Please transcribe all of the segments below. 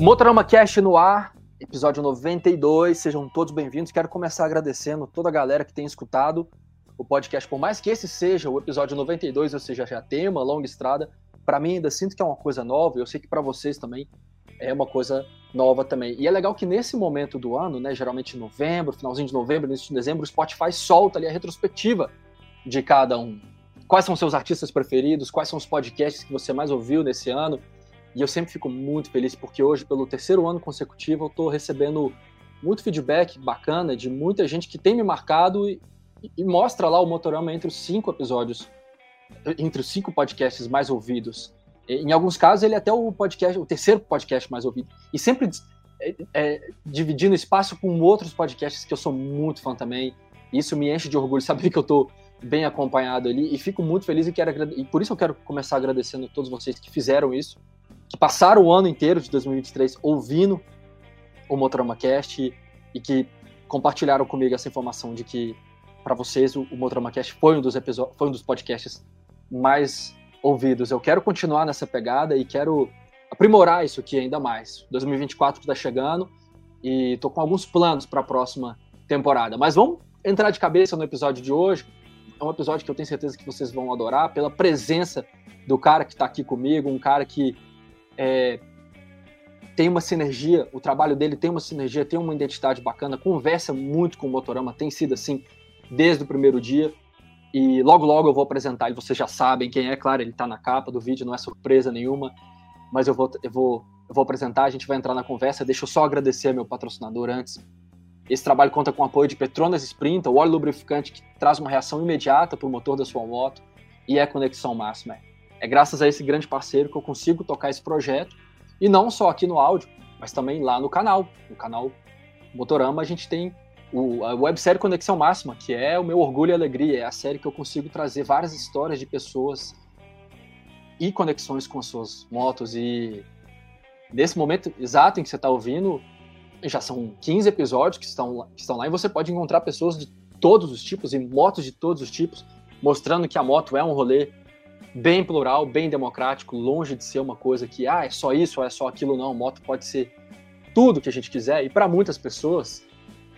Motorama Cast no ar, episódio 92. Sejam todos bem-vindos. Quero começar agradecendo toda a galera que tem escutado o podcast. Por mais que esse seja o episódio 92, ou seja, já tem uma longa estrada, para mim ainda sinto que é uma coisa nova. Eu sei que para vocês também é uma coisa nova também. E é legal que nesse momento do ano, né, geralmente em novembro, finalzinho de novembro, início de dezembro, o Spotify solta ali a retrospectiva de cada um. Quais são seus artistas preferidos? Quais são os podcasts que você mais ouviu nesse ano? E eu sempre fico muito feliz porque hoje, pelo terceiro ano consecutivo, eu estou recebendo muito feedback bacana de muita gente que tem me marcado e, e, mostra lá o Motorama entre os cinco episódios, entre os cinco podcasts mais ouvidos. Em alguns casos, ele é até o podcast, o terceiro podcast mais ouvido. E sempre é, é, dividindo espaço com outros podcasts que eu sou muito fã também. Isso me enche de orgulho saber que eu estou bem acompanhado ali e fico muito feliz e quero e por isso eu quero começar agradecendo a todos vocês que fizeram isso, que passaram o ano inteiro de 2023 ouvindo o Motorama Cast e, e que compartilharam comigo essa informação de que para vocês o, o Motorama Cast foi um dos episódios, foi um dos podcasts mais ouvidos. Eu quero continuar nessa pegada e quero aprimorar isso aqui ainda mais. 2024 está chegando e estou com alguns planos para a próxima temporada. Mas vamos entrar de cabeça no episódio de hoje. É um episódio que eu tenho certeza que vocês vão adorar pela presença do cara que está aqui comigo, um cara que é, tem uma sinergia, o trabalho dele tem uma sinergia, tem uma identidade bacana, conversa muito com o Motorama, tem sido assim desde o primeiro dia. E logo, logo eu vou apresentar, e vocês já sabem quem é, claro, ele está na capa do vídeo, não é surpresa nenhuma, mas eu vou, eu, vou, eu vou apresentar, a gente vai entrar na conversa. Deixa eu só agradecer ao meu patrocinador antes. Esse trabalho conta com o apoio de Petronas Sprint, o óleo lubrificante que traz uma reação imediata para o motor da sua moto, e é conexão máxima. É graças a esse grande parceiro que eu consigo tocar esse projeto, e não só aqui no áudio, mas também lá no canal. No canal Motorama a gente tem o, a websérie Conexão Máxima, que é o meu orgulho e alegria, é a série que eu consigo trazer várias histórias de pessoas e conexões com suas motos. E nesse momento exato em que você está ouvindo, já são 15 episódios que estão, que estão lá, e você pode encontrar pessoas de todos os tipos e motos de todos os tipos, mostrando que a moto é um rolê bem plural, bem democrático, longe de ser uma coisa que, ah, é só isso ou é só aquilo, não. Moto pode ser tudo que a gente quiser, e para muitas pessoas,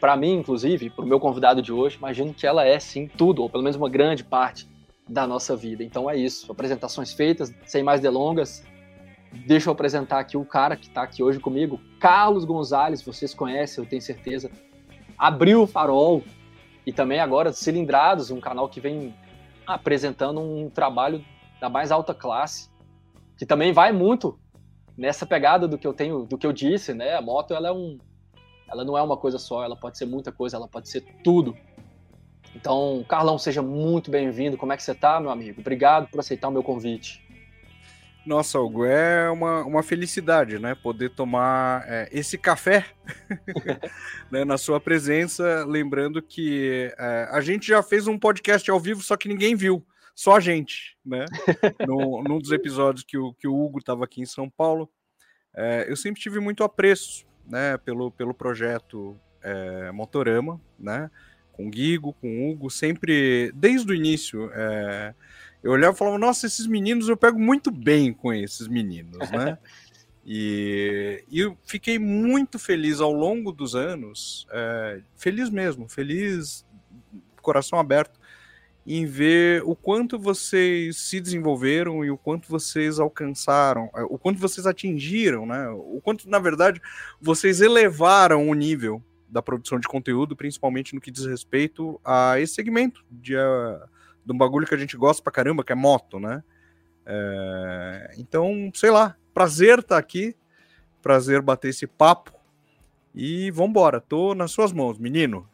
para mim, inclusive, para o meu convidado de hoje, imagino que ela é sim tudo, ou pelo menos uma grande parte da nossa vida. Então é isso. Apresentações feitas, sem mais delongas. Deixa eu apresentar aqui o cara que está aqui hoje comigo, Carlos Gonzalez, vocês conhecem, eu tenho certeza. Abriu o Farol e também agora Cilindrados, um canal que vem apresentando um trabalho da mais alta classe, que também vai muito nessa pegada do que eu tenho, do que eu disse, né? A moto ela é um ela não é uma coisa só, ela pode ser muita coisa, ela pode ser tudo. Então, Carlão, seja muito bem-vindo. Como é que você está, meu amigo? Obrigado por aceitar o meu convite. Nossa, Hugo, é uma, uma felicidade, né? Poder tomar é, esse café né, na sua presença. Lembrando que é, a gente já fez um podcast ao vivo, só que ninguém viu, só a gente, né? No, num dos episódios que o, que o Hugo estava aqui em São Paulo. É, eu sempre tive muito apreço né, pelo, pelo projeto é, Motorama, né, com o Guigo, com o Hugo, sempre, desde o início, é, eu olhava e falava, nossa, esses meninos, eu pego muito bem com esses meninos, né? e, e eu fiquei muito feliz ao longo dos anos, é, feliz mesmo, feliz, coração aberto, em ver o quanto vocês se desenvolveram e o quanto vocês alcançaram, é, o quanto vocês atingiram, né? O quanto, na verdade, vocês elevaram o nível da produção de conteúdo, principalmente no que diz respeito a esse segmento de, uh, de um bagulho que a gente gosta pra caramba, que é moto, né? É, então, sei lá, prazer estar tá aqui, prazer bater esse papo e vambora, tô nas suas mãos, menino.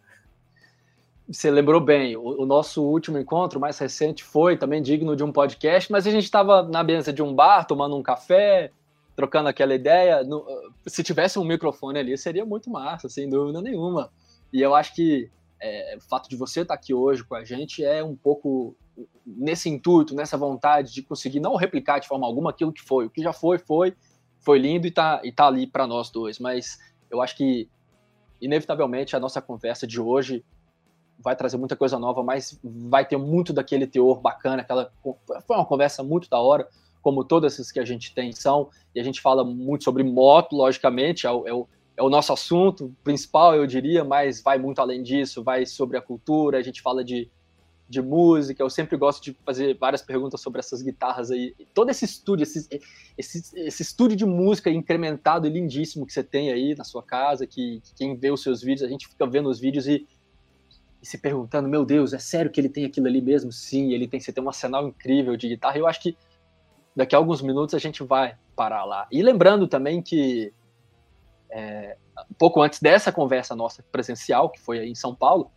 Você lembrou bem, o, o, nosso último encontro mais recente foi também digno de um podcast, mas a gente estava na mesa de um bar, tomando um café, trocando aquela ideia. No, se tivesse um microfone ali, seria muito massa, sem dúvida nenhuma. E eu acho que é, o fato de você estar aqui hoje com a gente é um pouco nesse intuito, nessa vontade de conseguir não replicar de forma alguma aquilo que foi. O que já foi, foi, foi lindo e está e tá ali para nós dois. Mas eu acho que, inevitavelmente, a nossa conversa de hoje vai trazer muita coisa nova, mas vai ter muito daquele teor bacana, aquela foi uma conversa muito da hora, como todas essas que a gente tem são, e a gente fala muito sobre moto, logicamente, é o, é o, é o nosso assunto principal, eu diria, mas vai muito além disso, vai sobre a cultura, a gente fala de, de música, eu sempre gosto de fazer várias perguntas sobre essas guitarras aí. Todo esse estúdio, esse, esse, esse estúdio de música incrementado e lindíssimo que você tem aí na sua casa, que, que quem vê os seus vídeos, a gente fica vendo os vídeos e e se perguntando, meu Deus, é sério que ele tem aquilo ali mesmo? Sim, ele tem, você tem um arsenal incrível de guitarra. Eu acho que daqui a alguns minutos a gente vai parar lá. E lembrando também que é, um pouco antes dessa conversa nossa presencial, que foi aí em São Paulo,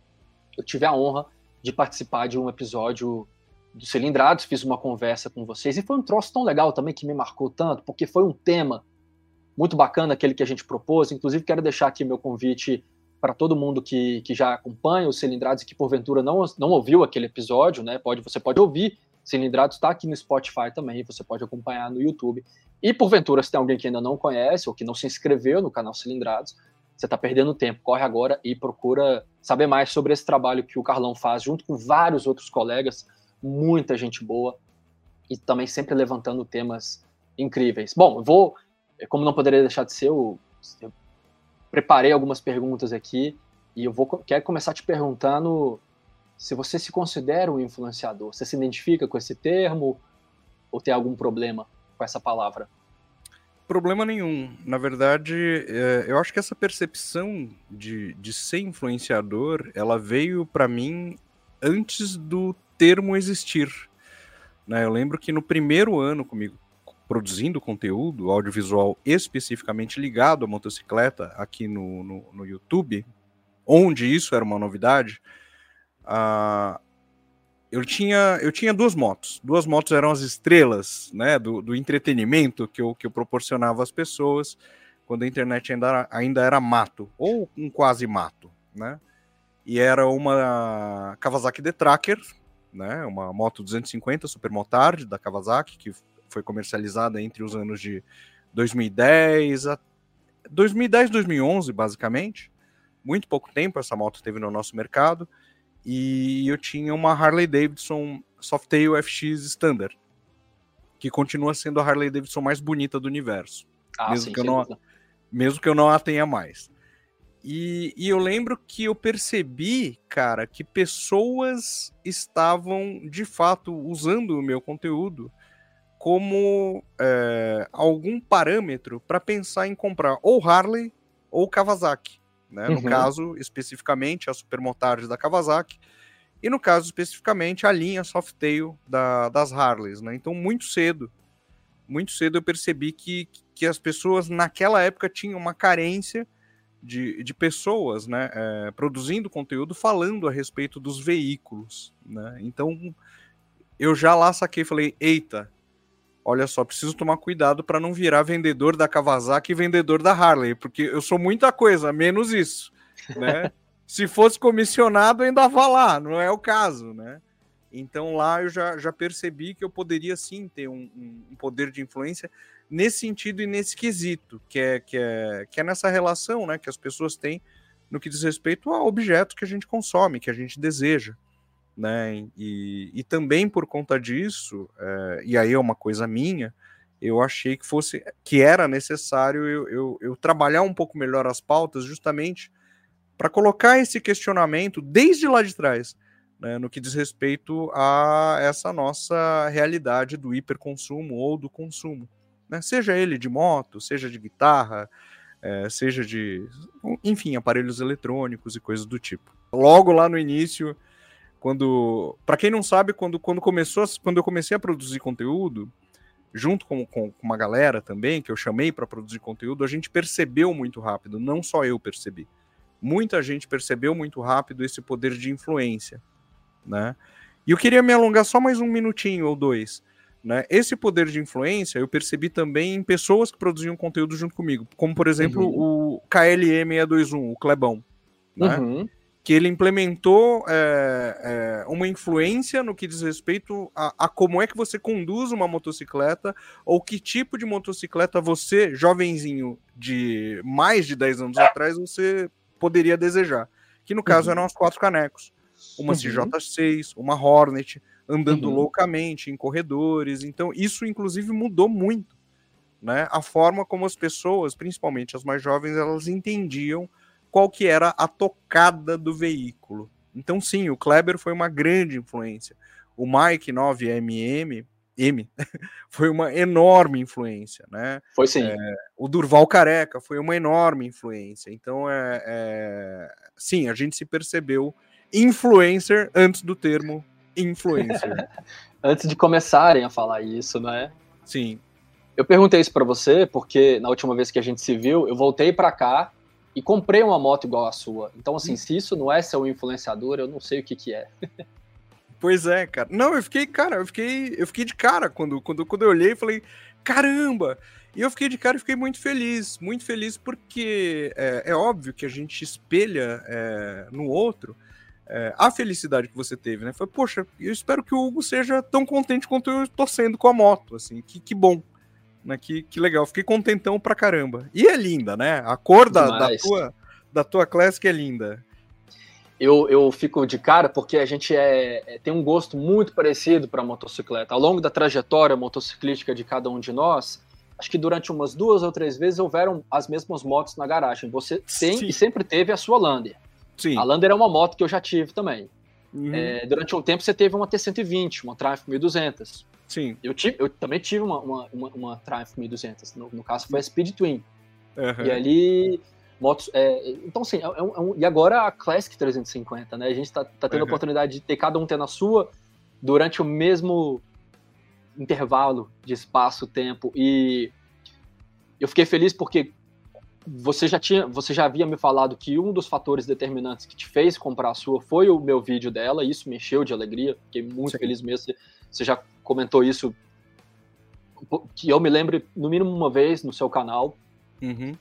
eu tive a honra de participar de um episódio do Cilindrados, fiz uma conversa com vocês e foi um troço tão legal também que me marcou tanto, porque foi um tema muito bacana aquele que a gente propôs. Inclusive, quero deixar aqui meu convite para todo mundo que, que já acompanha os Cilindrados e que porventura não, não ouviu aquele episódio, né? Pode, você pode ouvir. Cilindrados está aqui no Spotify também, você pode acompanhar no YouTube. E porventura, se tem alguém que ainda não conhece ou que não se inscreveu no canal Cilindrados, você está perdendo tempo. Corre agora e procura saber mais sobre esse trabalho que o Carlão faz, junto com vários outros colegas, muita gente boa, e também sempre levantando temas incríveis. Bom, vou, como não poderia deixar de ser, eu, eu preparei algumas perguntas aqui e eu vou quero começar te perguntando se você se considera um influenciador. Você se identifica com esse termo ou tem algum problema com essa palavra? Problema nenhum. Na verdade, é, eu acho que essa percepção de, de ser influenciador, ela veio para mim antes do termo existir. Né? Eu lembro que no primeiro ano comigo, produzindo conteúdo audiovisual especificamente ligado à motocicleta aqui no, no, no YouTube, onde isso era uma novidade, uh, eu, tinha, eu tinha duas motos. Duas motos eram as estrelas né, do, do entretenimento que eu, que eu proporcionava às pessoas quando a internet ainda era, ainda era mato, ou um quase mato, né? E era uma Kawasaki D-Tracker, né, uma moto 250 Supermotard da Kawasaki, que foi comercializada entre os anos de 2010 a 2010, 2011, basicamente. Muito pouco tempo essa moto teve no nosso mercado. E eu tinha uma Harley Davidson Softail FX Standard, que continua sendo a Harley Davidson mais bonita do universo. Ah, mesmo, sim, que eu não, mesmo que eu não a tenha mais. E, e, eu lembro que eu percebi, cara, que pessoas estavam de fato usando o meu conteúdo como é, algum parâmetro para pensar em comprar ou Harley ou Kawasaki. Né? Uhum. No caso, especificamente, a Supermotard da Kawasaki, e no caso, especificamente, a linha Softail da, das Harleys. Né? Então, muito cedo, muito cedo eu percebi que, que as pessoas naquela época tinham uma carência de, de pessoas né, é, produzindo conteúdo falando a respeito dos veículos. Né? Então, eu já lá saquei falei, eita, olha só, preciso tomar cuidado para não virar vendedor da Kawasaki e vendedor da Harley, porque eu sou muita coisa, menos isso, né? Se fosse comissionado, ainda vá lá, não é o caso, né? Então lá eu já, já percebi que eu poderia sim ter um, um, poder de influência nesse sentido e nesse quesito, que é, que é, que é nessa relação né, que as pessoas têm no que diz respeito a objetos que a gente consome, que a gente deseja né? E, e também por conta disso, é, e aí é uma coisa minha, eu achei que fosse que era necessário eu, eu, eu trabalhar um pouco melhor as pautas, justamente para colocar esse questionamento desde lá de trás, né, no que diz respeito a essa nossa realidade do hiperconsumo ou do consumo, né, seja ele de moto, seja de guitarra, é, seja de, enfim, aparelhos eletrônicos e coisas do tipo. Logo lá no início, quando, para quem não sabe, quando, quando começou, quando eu comecei a produzir conteúdo, junto com, com, com uma galera também que eu chamei para produzir conteúdo, a gente percebeu muito rápido, não só eu percebi. Muita gente percebeu muito rápido esse poder de influência, né? E eu queria me alongar só mais um minutinho ou dois. Né? Esse poder de influência eu percebi também em pessoas que produziam conteúdo junto comigo, como por exemplo uhum. o KLE621, o Clebão. Né? Uhum que ele implementou é, é, uma influência no que diz respeito a, a, como é que você conduz uma motocicleta ou que tipo de motocicleta você, jovenzinho de mais de 10 anos atrás, você poderia desejar. Que no caso uhum. eram as quatro canecos. Uma uhum. CJ6, uma Hornet, andando uhum. loucamente em corredores. Então, isso inclusive mudou muito, né? A forma como as pessoas, principalmente as mais jovens, elas entendiam qual que era a tocada do veículo. Então, sim, o Kleber foi uma grande influência. O Mike 9MM M foi uma enorme influência, né? Foi sim. É, o Durval Careca foi uma enorme influência. Então, é, é, sim, a gente se percebeu influencer antes do termo influencer. antes de começarem a falar isso, né? Sim. Eu perguntei isso para você porque na última vez que a gente se viu, eu voltei para cá e comprei uma moto igual a sua. Então, assim, hum. se isso não é ser um influenciador, eu não sei o que que é. Pois é, cara. Não, eu fiquei, cara, eu fiquei, eu fiquei de cara quando, quando, quando eu olhei e falei, caramba! E eu fiquei de cara e fiquei muito feliz, muito feliz porque é, é óbvio que a gente espelha é, no outro é, a felicidade que você teve, né? Foi, poxa, eu espero que o Hugo seja tão contente quanto eu tô sendo com a moto, assim, que, que bom. Né? Que, que legal, fiquei contentão pra caramba. E é linda, né? A cor da, da tua, da tua Classic é linda eu, eu fico de cara porque a gente é, é tem um gosto muito parecido para motocicleta. Ao longo da trajetória motociclística de cada um de nós, acho que durante umas duas ou três vezes houveram as mesmas motos na garagem. Você tem Sim. e sempre teve a sua Lander. Sim. A Lander é uma moto que eu já tive também. Uhum. É, durante um tempo você teve uma T120, uma Triumph 1200. Sim. Eu, tive, eu também tive uma, uma, uma, uma Triumph 1200. No, no caso foi a Speed Twin. Uhum. E ali motos. É, então, assim, é, é um, é e agora a Classic 350, né? A gente tá, tá tendo uhum. a oportunidade de ter cada um tendo a sua durante o mesmo intervalo de espaço-tempo. E eu fiquei feliz porque você já tinha, você já havia me falado que um dos fatores determinantes que te fez comprar a sua foi o meu vídeo dela, e isso me encheu de alegria, fiquei muito Sim. feliz mesmo. Você já comentou isso, que eu me lembre no mínimo uma vez no seu canal. Uhum.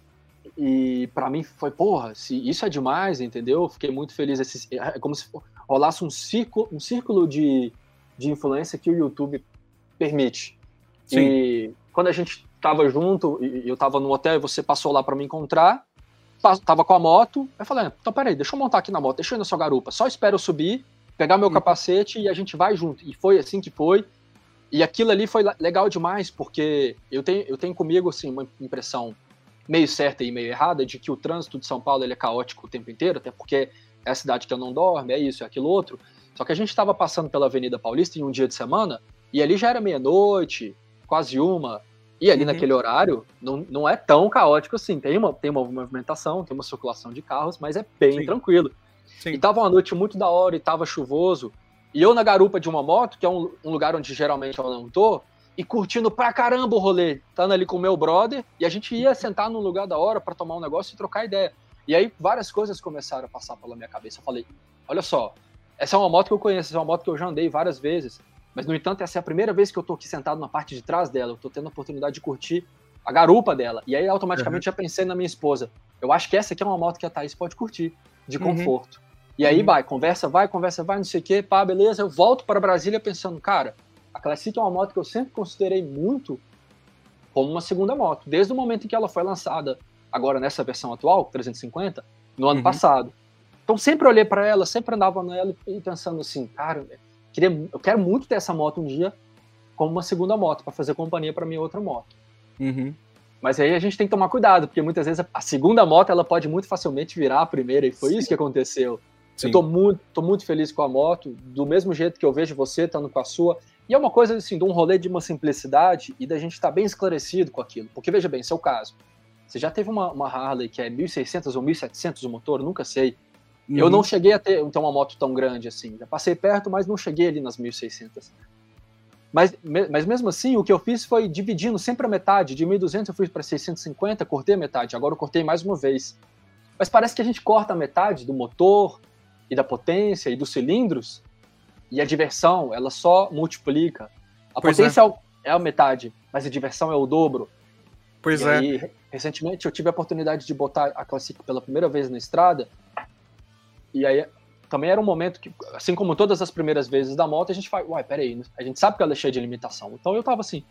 E para mim foi, porra, se isso é demais, entendeu? Fiquei muito feliz. Esse, é como se rolasse um círculo, um círculo de, de influência que o YouTube permite. Sim. E quando a gente tava junto, e eu tava no hotel e você passou lá para me encontrar, tava com a moto, eu falei, ah, então peraí, deixa eu montar aqui na moto, deixa eu ir na sua garupa, só espero eu subir, pegar meu uhum. capacete e a gente vai junto. E foi assim que foi. E aquilo ali foi legal demais, porque eu tenho, eu tenho comigo assim, uma impressão meio certa e meio errada de que o trânsito de São Paulo ele é caótico o tempo inteiro, até porque é a cidade que eu não dorme, é isso, é aquilo outro. Só que a gente estava passando pela Avenida Paulista em um dia de semana e ali já era meia-noite, quase uma, e ali uhum. naquele horário não, não é tão caótico assim. Tem uma, tem uma movimentação, tem uma circulação de carros, mas é bem Sim. tranquilo. Sim. E tava uma noite muito da hora e tava chuvoso. E eu na garupa de uma moto, que é um, um lugar onde geralmente eu não tô, e curtindo pra caramba o rolê, estando ali com o meu brother, e a gente ia sentar num lugar da hora para tomar um negócio e trocar ideia. E aí várias coisas começaram a passar pela minha cabeça. Eu falei, olha só, essa é uma moto que eu conheço, essa é uma moto que eu já andei várias vezes, mas no entanto essa é a primeira vez que eu tô aqui sentado na parte de trás dela, eu tô tendo a oportunidade de curtir a garupa dela. E aí automaticamente uhum. já pensei na minha esposa, eu acho que essa aqui é uma moto que a Thaís pode curtir, de uhum. conforto. E aí uhum. vai, conversa vai, conversa vai, não sei o quê, pá, beleza, eu volto para Brasília pensando, cara, a Classic é uma moto que eu sempre considerei muito como uma segunda moto, desde o momento em que ela foi lançada, agora nessa versão atual, 350, no ano uhum. passado. Então sempre olhei para ela, sempre andava nela e pensando assim, cara, queria, eu quero muito ter essa moto um dia como uma segunda moto, para fazer companhia para minha outra moto. Uhum. Mas aí a gente tem que tomar cuidado, porque muitas vezes a segunda moto ela pode muito facilmente virar a primeira, e foi Sim. isso que aconteceu. Sim. Eu tô muito, tô muito feliz com a moto, do mesmo jeito que eu vejo você estando com a sua. E é uma coisa assim, de um rolê de uma simplicidade e da gente estar tá bem esclarecido com aquilo. Porque veja bem, seu caso. Você já teve uma, uma Harley que é 1600 ou 1700 o motor? Nunca sei. Uhum. Eu não cheguei a ter então, uma moto tão grande assim. Já passei perto, mas não cheguei ali nas 1600. Mas, mas mesmo assim, o que eu fiz foi dividindo sempre a metade. De 1200 eu fui para 650, cortei a metade. Agora eu cortei mais uma vez. Mas parece que a gente corta a metade do motor e da potência e dos cilindros e a diversão, ela só multiplica. A pois potência é. é. a metade, mas a diversão é o dobro. Pois e é. Aí, recentemente eu tive a oportunidade de botar a Classic pela primeira vez na estrada. E aí também era um momento que, assim como todas as primeiras vezes da moto, a gente fala, uai, peraí, a gente sabe que ela é cheia de limitação. Então eu tava assim,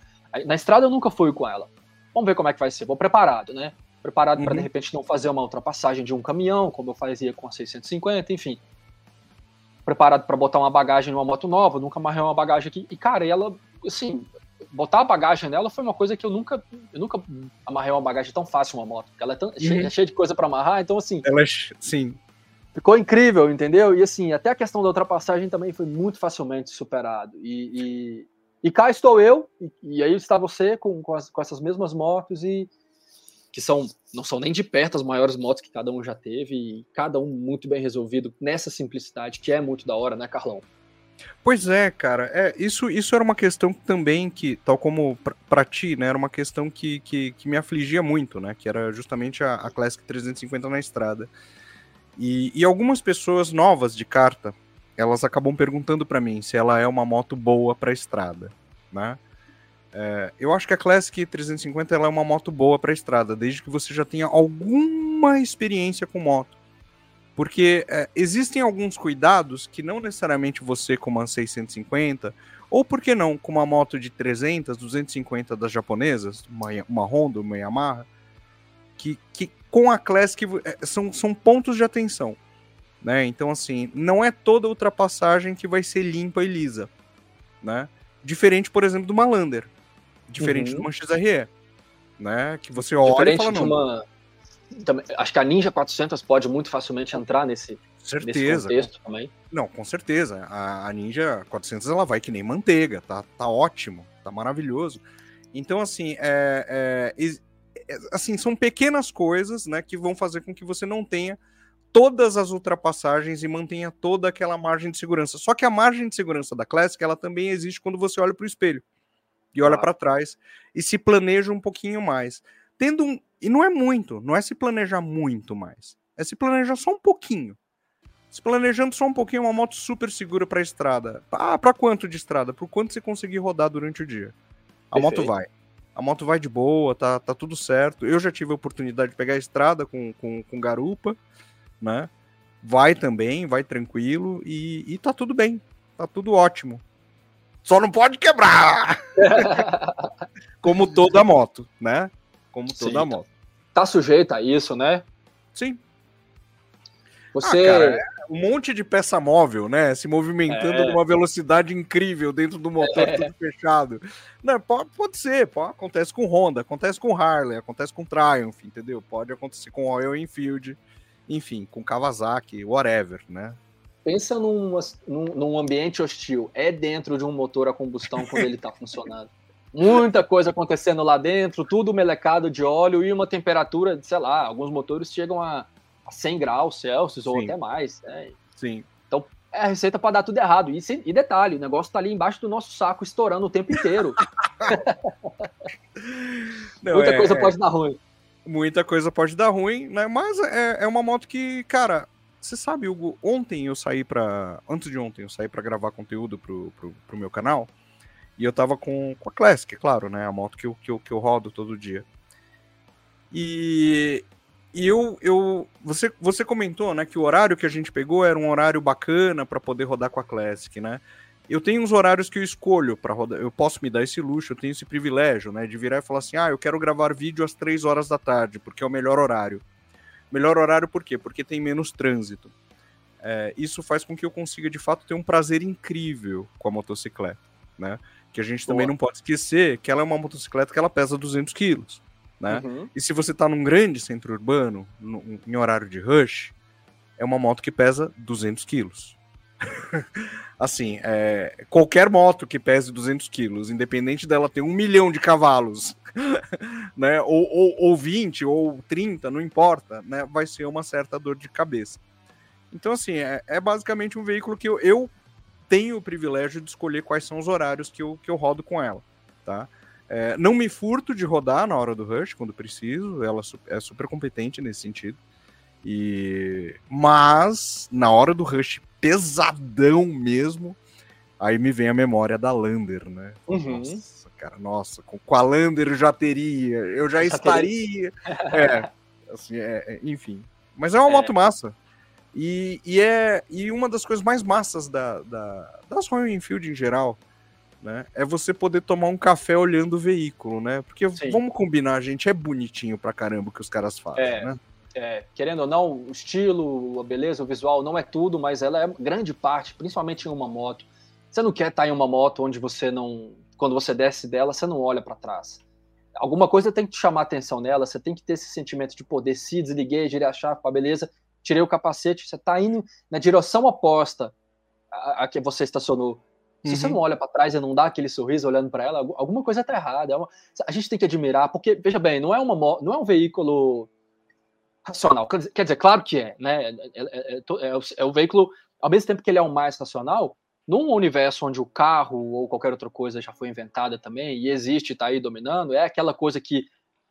na estrada eu nunca fui com ela. Vamos ver como é que vai ser. Vou preparado, né? Preparado uhum. para de repente não fazer uma ultrapassagem de um caminhão, como eu fazia com a 650, enfim. preparado para botar uma bagagem numa moto nova, nunca amarrei uma bagagem aqui. E, cara, ela, assim, botar a bagagem nela foi uma coisa que eu nunca, eu nunca amarrei uma bagagem tão fácil uma moto. Ela é, tão, uhum. cheia, é cheia, de coisa para amarrar, então assim. Ela é, sim. Ficou incrível, entendeu? E assim, até a questão da ultrapassagem também foi muito facilmente superado. E, e, e cá estou eu, e, e, aí está você com, com, as, com essas mesmas motos e que são não são nem de perto as maiores motos que cada um já teve e cada um muito bem resolvido nessa simplicidade que é muito da hora, né, Carlão? Pois é, cara. É, isso, isso era uma questão também que, tal como para ti, né, era uma questão que, que, que, me afligia muito, né, que era justamente a, a Classic 350 na estrada. E, e algumas pessoas novas de carta, elas acabam perguntando para mim se ela é uma moto boa para estrada, né? É, eu acho que a Classic 350 ela é uma moto boa para estrada, desde que você já tenha alguma experiência com moto. Porque é, existem alguns cuidados que não necessariamente você, com uma 650, ou por que não, com uma moto de 300, 250 das japonesas, uma, uma Honda, uma Yamaha, que, que com a Classic é, são, são pontos de atenção. Né? Então, assim, não é toda ultrapassagem que vai ser limpa e lisa. Né? Diferente, por exemplo, do Malander. Diferente uhum. de uma XRE, né? Que você olha Diferente e fala, de uma... Também, acho que a Ninja 400 pode muito facilmente entrar nesse, certeza. nesse contexto também. Não, com certeza. A, a, Ninja 400 ela vai que nem manteiga, tá, tá ótimo, tá maravilhoso. Então, assim, é, é, assim, são pequenas coisas né, que vão fazer com que você não tenha todas as ultrapassagens e mantenha toda aquela margem de segurança. Só que a margem de segurança da Classic ela também existe quando você olha para o espelho e olha ah. para trás e se planeja um pouquinho mais. Tendo um, e não é muito, não é se planejar muito mais, é se planejar só um pouquinho. Se planejando só um pouquinho, uma moto super segura para estrada. Ah, para quanto de estrada? Por quanto você conseguir rodar durante o dia. A Perfeito. moto vai. A moto vai de boa, tá, tá tudo certo. Eu já tive a oportunidade de pegar a estrada com, com, com garupa, né? Vai também, vai tranquilo e, e tá tudo bem. Tá tudo ótimo. Só não pode quebrar! Como toda moto, né? Como toda Sim, moto. Tá sujeito a isso, né? Sim. Você. Ah, cara, é um monte de peça móvel, né? Se movimentando é. numa velocidade incrível dentro do motor é. tudo fechado. Não, pode, pode ser, pode, acontece com Honda, acontece com Harley, acontece com Triumph, entendeu? Pode acontecer com Royal Enfield, enfim, com Kawasaki, whatever, né? Pensa num, num ambiente hostil. É dentro de um motor a combustão quando ele está funcionando. Muita coisa acontecendo lá dentro, tudo melecado de óleo e uma temperatura, sei lá, alguns motores chegam a, a 100 graus Celsius ou até mais. Né? Sim. Então é a receita para dar tudo errado. E, e detalhe, o negócio está ali embaixo do nosso saco estourando o tempo inteiro. Não, Muita é, coisa é... pode dar ruim. Muita coisa pode dar ruim, né? Mas é, é uma moto que, cara, você sabe, Hugo, ontem eu saí para Antes de ontem, eu saí para gravar conteúdo pro, pro, pro, meu canal. E eu tava com, com a Classic, claro, né? A moto que eu, que eu, que eu rodo todo dia. E, e eu, eu você, você comentou, né, que o horário que a gente pegou era um horário bacana para poder rodar com a Classic, né? Eu tenho uns horários que eu escolho para rodar. Eu posso me dar esse luxo, eu tenho esse privilégio, né, de virar e falar assim: "Ah, eu quero gravar vídeo às 3 horas da tarde, porque é o melhor horário". Melhor horário por quê? Porque tem menos trânsito. É, isso faz com que eu consiga, de fato, ter um prazer incrível com a motocicleta, né? Que a gente também Boa. não pode esquecer que ela é uma motocicleta que ela pesa 200 quilos, né? Uhum. E se você está num grande centro urbano, no, em horário de rush, é uma moto que pesa 200 quilos. assim, é, qualquer moto que pese 200 quilos, independente dela ter um milhão de cavalos, né, ou, ou, ou 20 ou 30, não importa, né, vai ser uma certa dor de cabeça. Então, assim, é, é basicamente um veículo que eu, eu, tenho o privilégio de escolher quais são os horários que eu, que eu rodo com ela, tá? É, não me furto de rodar na hora do rush, quando preciso, ela é super competente nesse sentido. E mas na hora do rush pesadão mesmo, aí me vem a memória da Lander, né? Uhum. Nossa, cara, nossa, com, a Lander eu já teria, eu já, já estaria. é, assim, é, é, enfim. Mas é uma é. moto massa. E, e, é e uma das coisas mais massas da, da, das Royal Enfield em geral, né? É você poder tomar um café olhando o veículo, né? Porque Sim. vamos combinar, gente, é bonitinho pra caramba o que os caras fazem, é. né? é, querendo ou não, o estilo, a beleza, o visual não é tudo, mas ela é grande parte, principalmente em uma moto. Você não quer estar em uma moto onde você não, quando você desce dela, você não olha para trás. Alguma coisa tem que te chamar a atenção nela, você tem que ter esse sentimento de poder. Se desliguei, girei a chave, pá, beleza, tirei o capacete, você está indo na direção oposta a, a que você estacionou. Se uhum. você não olha para trás e não dá aquele sorriso olhando para ela, alguma coisa está errada. É uma... a gente tem que admirar, porque, veja bem, não é, uma, não é um veículo racional. Quer dizer, claro que é, né? É, é, é, é, o veículo, ao mesmo tempo que ele é o mais racional, num universo onde o carro ou qualquer outra coisa já foi inventada também e existe, está aí dominando, é aquela coisa que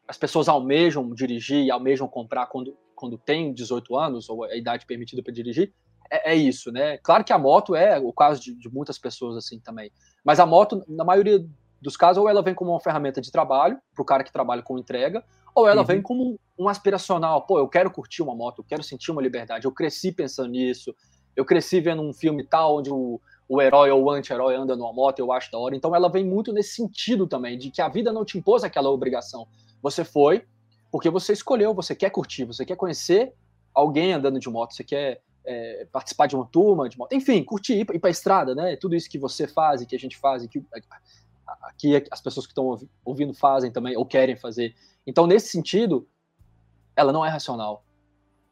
as pessoas almejam dirigir e almejam comprar quando, quando tem 18 anos, ou a idade permitida para dirigir, é, é, isso, né? Claro que a moto é o caso de, de muitas pessoas assim também, mas a moto, na maioria dos casos, ou ela vem como uma ferramenta de trabalho, para o cara que trabalha com entrega, ou ela uhum. vem como um aspiracional. Pô, eu quero curtir uma moto, eu quero sentir uma liberdade. Eu cresci pensando nisso. Eu cresci vendo um filme tal, onde o, o herói ou o anti-herói anda numa moto, eu acho da hora. Então ela vem muito nesse sentido também, de que a vida não te impôs aquela obrigação. Você foi porque você escolheu, você quer curtir, você quer conhecer alguém andando de moto, você quer é, participar de uma turma de enfim, curtir, ir, ir para a estrada, né? Tudo isso que você faz e que a gente faz e que aqui as pessoas que estão ouvindo fazem também ou querem fazer. Então, nesse sentido, ela não é racional.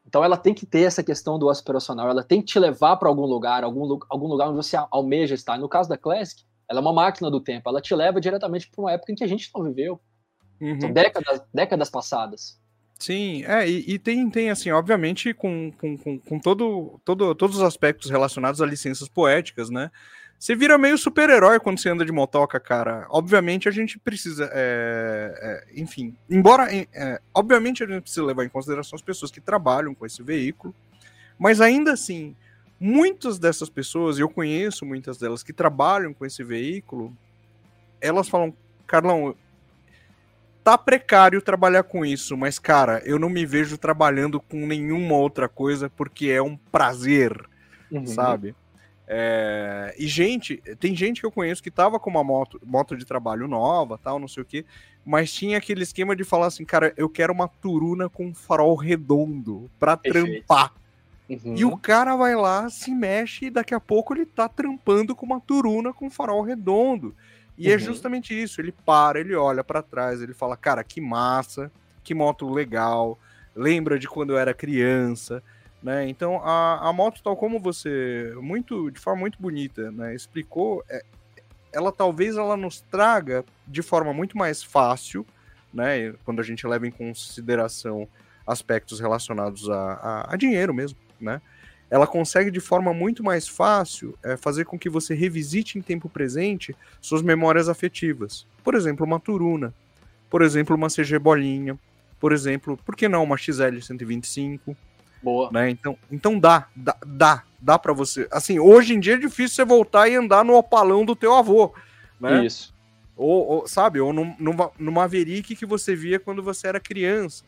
Então, ela tem que ter essa questão do aspiracional, ela tem que te levar para algum lugar, algum, algum lugar onde você almeja estar. No caso da Classic, ela é uma máquina do tempo, ela te leva diretamente para uma época em que a gente não viveu. Uhum. São décadas, décadas passadas. Sim, é, e, e, tem, tem, assim, obviamente, com, com, com, com todo, todo, todos os aspectos relacionados a licenças poéticas, né? Você vira meio super-herói quando você anda de motoca, cara. Obviamente a gente precisa. É, é, enfim, embora. É, obviamente a gente precisa levar em consideração as pessoas que trabalham com esse veículo, mas ainda assim, muitas dessas pessoas, eu conheço muitas delas que trabalham com esse veículo, elas falam, Carlão, tá precário trabalhar com isso, mas cara, eu não me vejo trabalhando com nenhuma outra coisa porque é um prazer, uhum. sabe? É, e gente, tem gente que eu conheço que tava com uma moto, moto de trabalho nova, tal, não sei o que, mas tinha aquele esquema de falar assim, cara, eu quero uma turuna com farol redondo pra Perfeito. trampar. Uhum. E o cara vai lá, se mexe e daqui a pouco ele tá trampando com uma turuna com farol redondo. E é uhum. é justamente isso, ele para, ele olha para trás, ele fala, cara, que massa, que moto legal, lembra de quando eu era criança, né? Então a, a moto, tal como você, muito de forma muito bonita, né, explicou, é, ela talvez ela nos traga de forma muito mais fácil, né, quando a gente leva em consideração aspectos relacionados a, a, a dinheiro mesmo, né? Ela consegue de forma muito mais fácil é, fazer com que você revisite em tempo presente suas memórias afetivas. Por exemplo, uma Turuna, por exemplo, uma CG Bolinha, por exemplo, por que não uma XL 125, Boa. Né? Então, então dá, dá, dá, dá para você. Assim, hoje em dia é difícil você voltar e andar no opalão do teu avô, né? Isso. Ou, ou sabe, ou num, numa, numa que você via quando você era criança,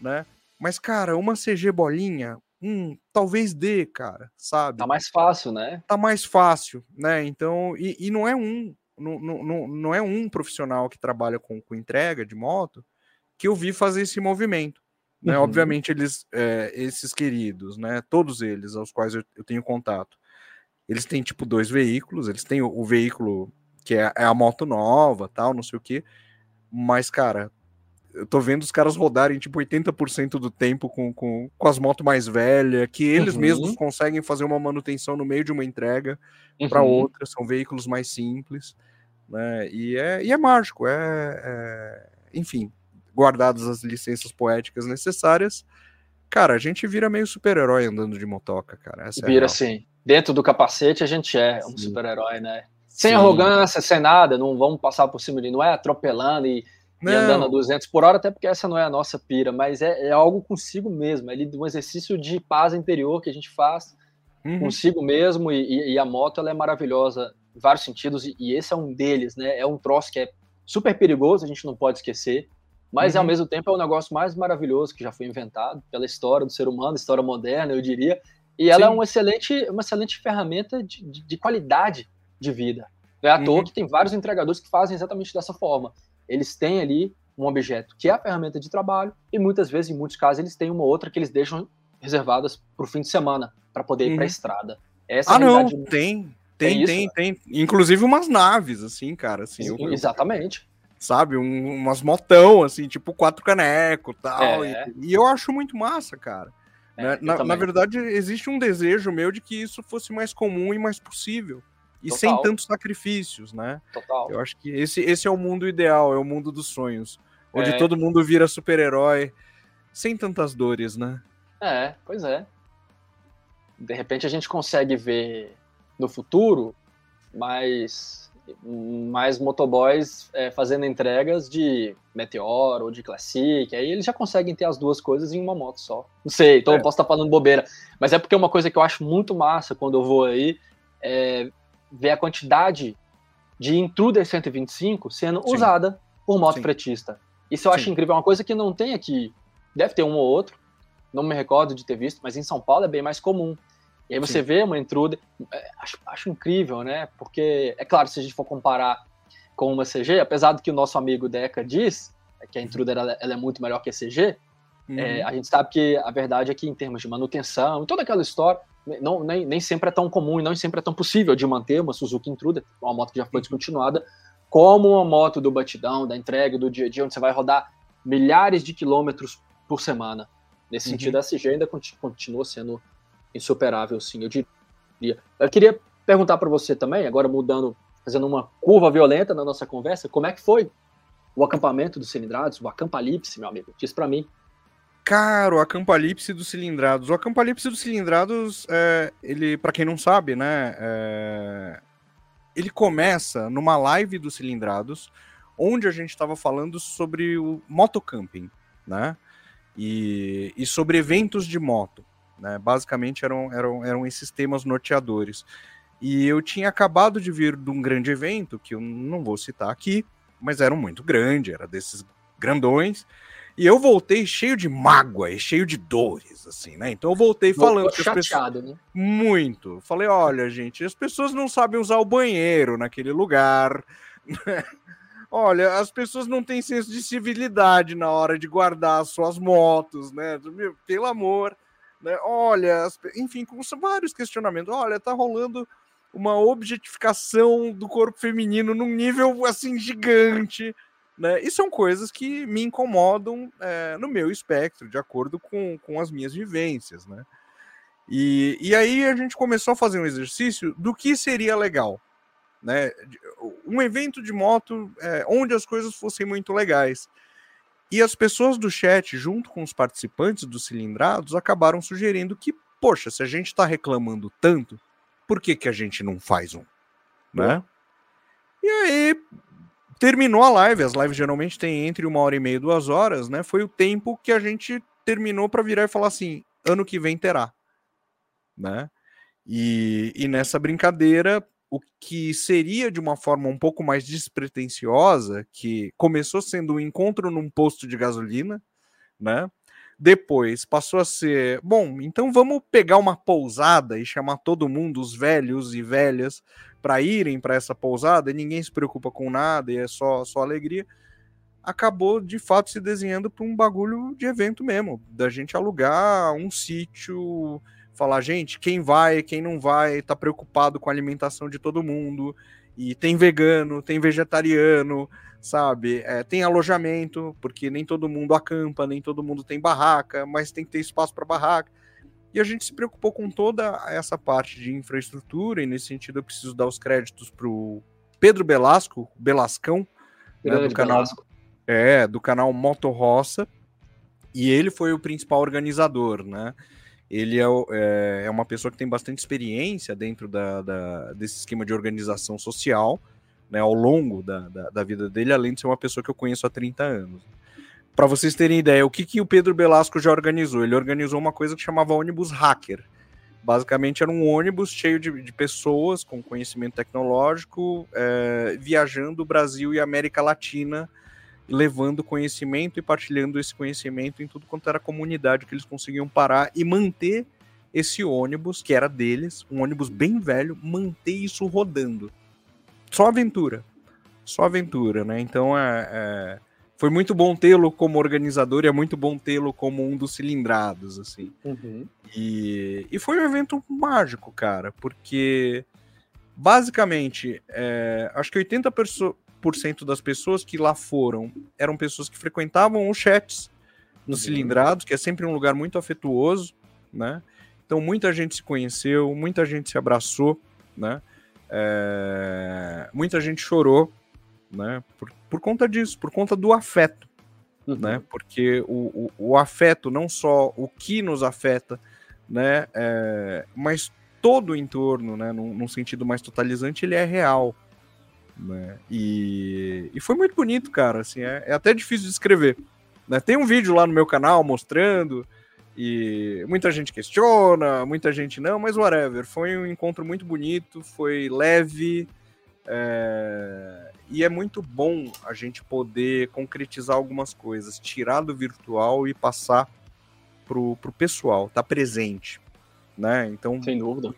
né? Mas, cara, uma CG bolinha, hum, talvez dê, cara, sabe? Tá mais fácil, né? Tá mais fácil, né? Então, e, e não é um, não, não, não é um profissional que trabalha com, com entrega de moto que eu vi fazer esse movimento. Né? Uhum. Obviamente, eles, é, esses queridos, né? Todos eles aos quais eu, eu, tenho contato, eles têm tipo dois veículos, eles têm o, o veículo que é, é, a moto nova, tal, não sei o que. Mas, cara, eu tô vendo os caras rodarem tipo 80% do tempo com, com, com as motos mais velhas, que eles uhum. mesmos conseguem fazer uma manutenção no meio de uma entrega uhum. para outra, são veículos mais simples, né? E é, e é mágico, é, é enfim, guardadas as licenças poéticas necessárias, cara, a gente vira meio super-herói andando de motoca, cara. Essa é vira é sim. Dentro do capacete a gente é um super-herói, né? Sem sim. arrogância, sem nada, não vamos passar por cima de, não é atropelando e, e, andando a 200 por hora, até porque essa não é a nossa pira, mas é, é algo consigo mesmo, é um exercício de paz interior que a gente faz uhum. consigo mesmo e, e, a moto ela é maravilhosa em vários sentidos e, e esse é um deles, né? É um troço que é super perigoso, a gente não pode esquecer, mas uhum. ao mesmo tempo é o negócio mais maravilhoso que já foi inventado pela história do ser humano, história moderna, eu diria. E ela é Sim. é uma excelente, uma excelente ferramenta de, de, de qualidade de vida. Não é à uhum. toa que tem vários entregadores que fazem exatamente dessa forma. Eles têm ali um objeto que é a ferramenta de trabalho e muitas vezes, em muitos casos, eles têm uma outra que eles deixam reservadas para o fim de semana para poder ir para a uhum. estrada. Essa ah, não, tem, tem, é tem, tem. Inclusive umas naves, assim, cara. Assim, Sim, eu, exatamente. Sabe, um, umas motão, assim, tipo quatro caneco tal, é. e, e eu acho muito massa, cara. É, né? na, na, verdade, existe um desejo meu de que isso fosse mais comum e mais possível. E Total. sem tantos sacrifícios, né? Total. Eu acho que esse, esse é o mundo ideal, é o mundo dos sonhos. Onde é. todo mundo vira super-herói, sem tantas dores, né? É, pois é. De repente a gente consegue ver no futuro mais, mais motoboys é, fazendo entregas de Meteor ou de Classic, aí eles já conseguem ter as duas coisas em uma moto só. Não sei, então é. eu posso estar falando bobeira, mas é porque é uma coisa que eu acho muito massa quando eu vou aí, é ver a quantidade de Intruder 125 sendo Sim. usada por moto Sim. fretista. Isso eu Sim. acho incrível, é uma coisa que não tem aqui, deve ter um ou outro, não me recordo de ter visto, mas em São Paulo é bem mais comum. E aí você Sim. vê uma intruder, é, acho, acho incrível, né? Porque, é claro, se a gente for comparar com uma CG, apesar do que o nosso amigo Deca diz, é que a intruder ela, ela é muito melhor que a CG, uhum. é, a gente sabe que a verdade é que em termos de manutenção, toda aquela história, não, nem, nem sempre é tão comum e não sempre é tão possível de manter uma Suzuki Intruder, uma moto que já foi uhum. descontinuada, como uma moto do batidão, da entrega, do dia a dia, onde você vai rodar milhares de quilômetros por semana. Nesse uhum. sentido, a CG ainda continua sendo insuperável, sim, eu diria. Eu queria perguntar para você também, agora mudando, fazendo uma curva violenta na nossa conversa, como é que foi o acampamento dos cilindrados, o acampalipse, meu amigo? Diz para mim. Cara, o acampalipse dos cilindrados. O acampalipse dos cilindrados, é, ele, para quem não sabe, né, é, ele começa numa live dos cilindrados, onde a gente estava falando sobre o motocamping, né? E, e sobre eventos de moto. Né? Basicamente eram, eram, eram esses temas norteadores. E eu tinha acabado de vir de um grande evento, que eu não vou citar aqui, mas era muito grande, era desses grandões. E eu voltei cheio de mágoa e cheio de dores, assim, né? Então eu voltei falando que as pessoas... né? Muito. Falei, olha, gente, as pessoas não sabem usar o banheiro naquele lugar. Né? Olha, as pessoas não têm senso de civilidade na hora de guardar as suas motos, né? Pelo amor. Né? Olha, enfim, com vários questionamentos. Olha, tá rolando uma objetificação do corpo feminino num nível assim gigante. Né? E são coisas que me incomodam é, no meu espectro, de acordo com, com as minhas vivências. Né? E, e aí a gente começou a fazer um exercício do que seria legal. Né? Um evento de moto é, onde as coisas fossem muito legais. E as pessoas do chat, junto com os participantes dos cilindrados, acabaram sugerindo que, poxa, se a gente está reclamando tanto, por que, que a gente não faz um? Né? E aí, terminou a live. As lives geralmente têm entre uma hora e meia e duas horas, né? Foi o tempo que a gente terminou para virar e falar assim: ano que vem terá. Né? E, e nessa brincadeira, o que seria de uma forma um pouco mais despretensiosa, que começou sendo um encontro num posto de gasolina, né? Depois passou a ser, bom, então vamos pegar uma pousada e chamar todo mundo, os velhos e velhas, para irem para essa pousada e ninguém se preocupa com nada e é só, só alegria. Acabou de fato se desenhando para um bagulho de evento mesmo, da gente alugar um sítio falar, gente, quem vai, quem não vai, tá preocupado com a alimentação de todo mundo. E tem vegano, tem vegetariano, sabe? É, tem alojamento, porque nem todo mundo acampa, nem todo mundo tem barraca, mas tem que ter espaço para barraca. E a gente se preocupou com toda essa parte de infraestrutura, e nesse sentido eu preciso dar os créditos pro Pedro Belasco, Belascão, né, do canal Belasco. É, do canal Moto Roça, e ele foi o principal organizador, né? ele é, é, é, uma pessoa que tem bastante experiência dentro da, da, desse esquema de organização social, né, ao longo da, da, da, vida dele, além de ser uma pessoa que eu conheço há 30 anos. Para vocês terem ideia, o que, que o Pedro Belasco já organizou? Ele organizou uma coisa que chamava ônibus hacker. Basicamente era um ônibus cheio de, de pessoas com conhecimento tecnológico é, viajando o Brasil e América Latina levando conhecimento e partilhando esse conhecimento em tudo quanto era comunidade que eles conseguiam parar e manter esse ônibus, que era deles, um ônibus bem velho, manter isso rodando. Só aventura. Só aventura, né? Então é, é foi muito bom tê-lo como organizador e é muito bom tê-lo como um dos cilindrados, assim. Uhum. E, e foi um evento mágico, cara, porque basicamente, é, acho que 80% das pessoas que lá foram eram pessoas que frequentavam os chats no uhum. Cilindrados, que é sempre um lugar muito afetuoso, né? Então muita gente se conheceu, muita gente se abraçou, né? É, muita gente chorou, né? Por, por conta disso, por conta do afeto, uhum. né? Porque o, o, o, afeto, não só o que nos afeta, né? É, mas todo o entorno, né? Num, num, sentido mais totalizante, ele é real, né? E, e foi muito bonito, cara. Assim, é, é até difícil de descrever. Né? Tem um vídeo lá no meu canal mostrando. E muita gente questiona, muita gente não, mas whatever. Foi um encontro muito bonito, foi leve, é... E é muito bom a gente poder concretizar algumas coisas, tirar do virtual e passar pro, pro pessoal, tá presente, né? Então, sem dúvida.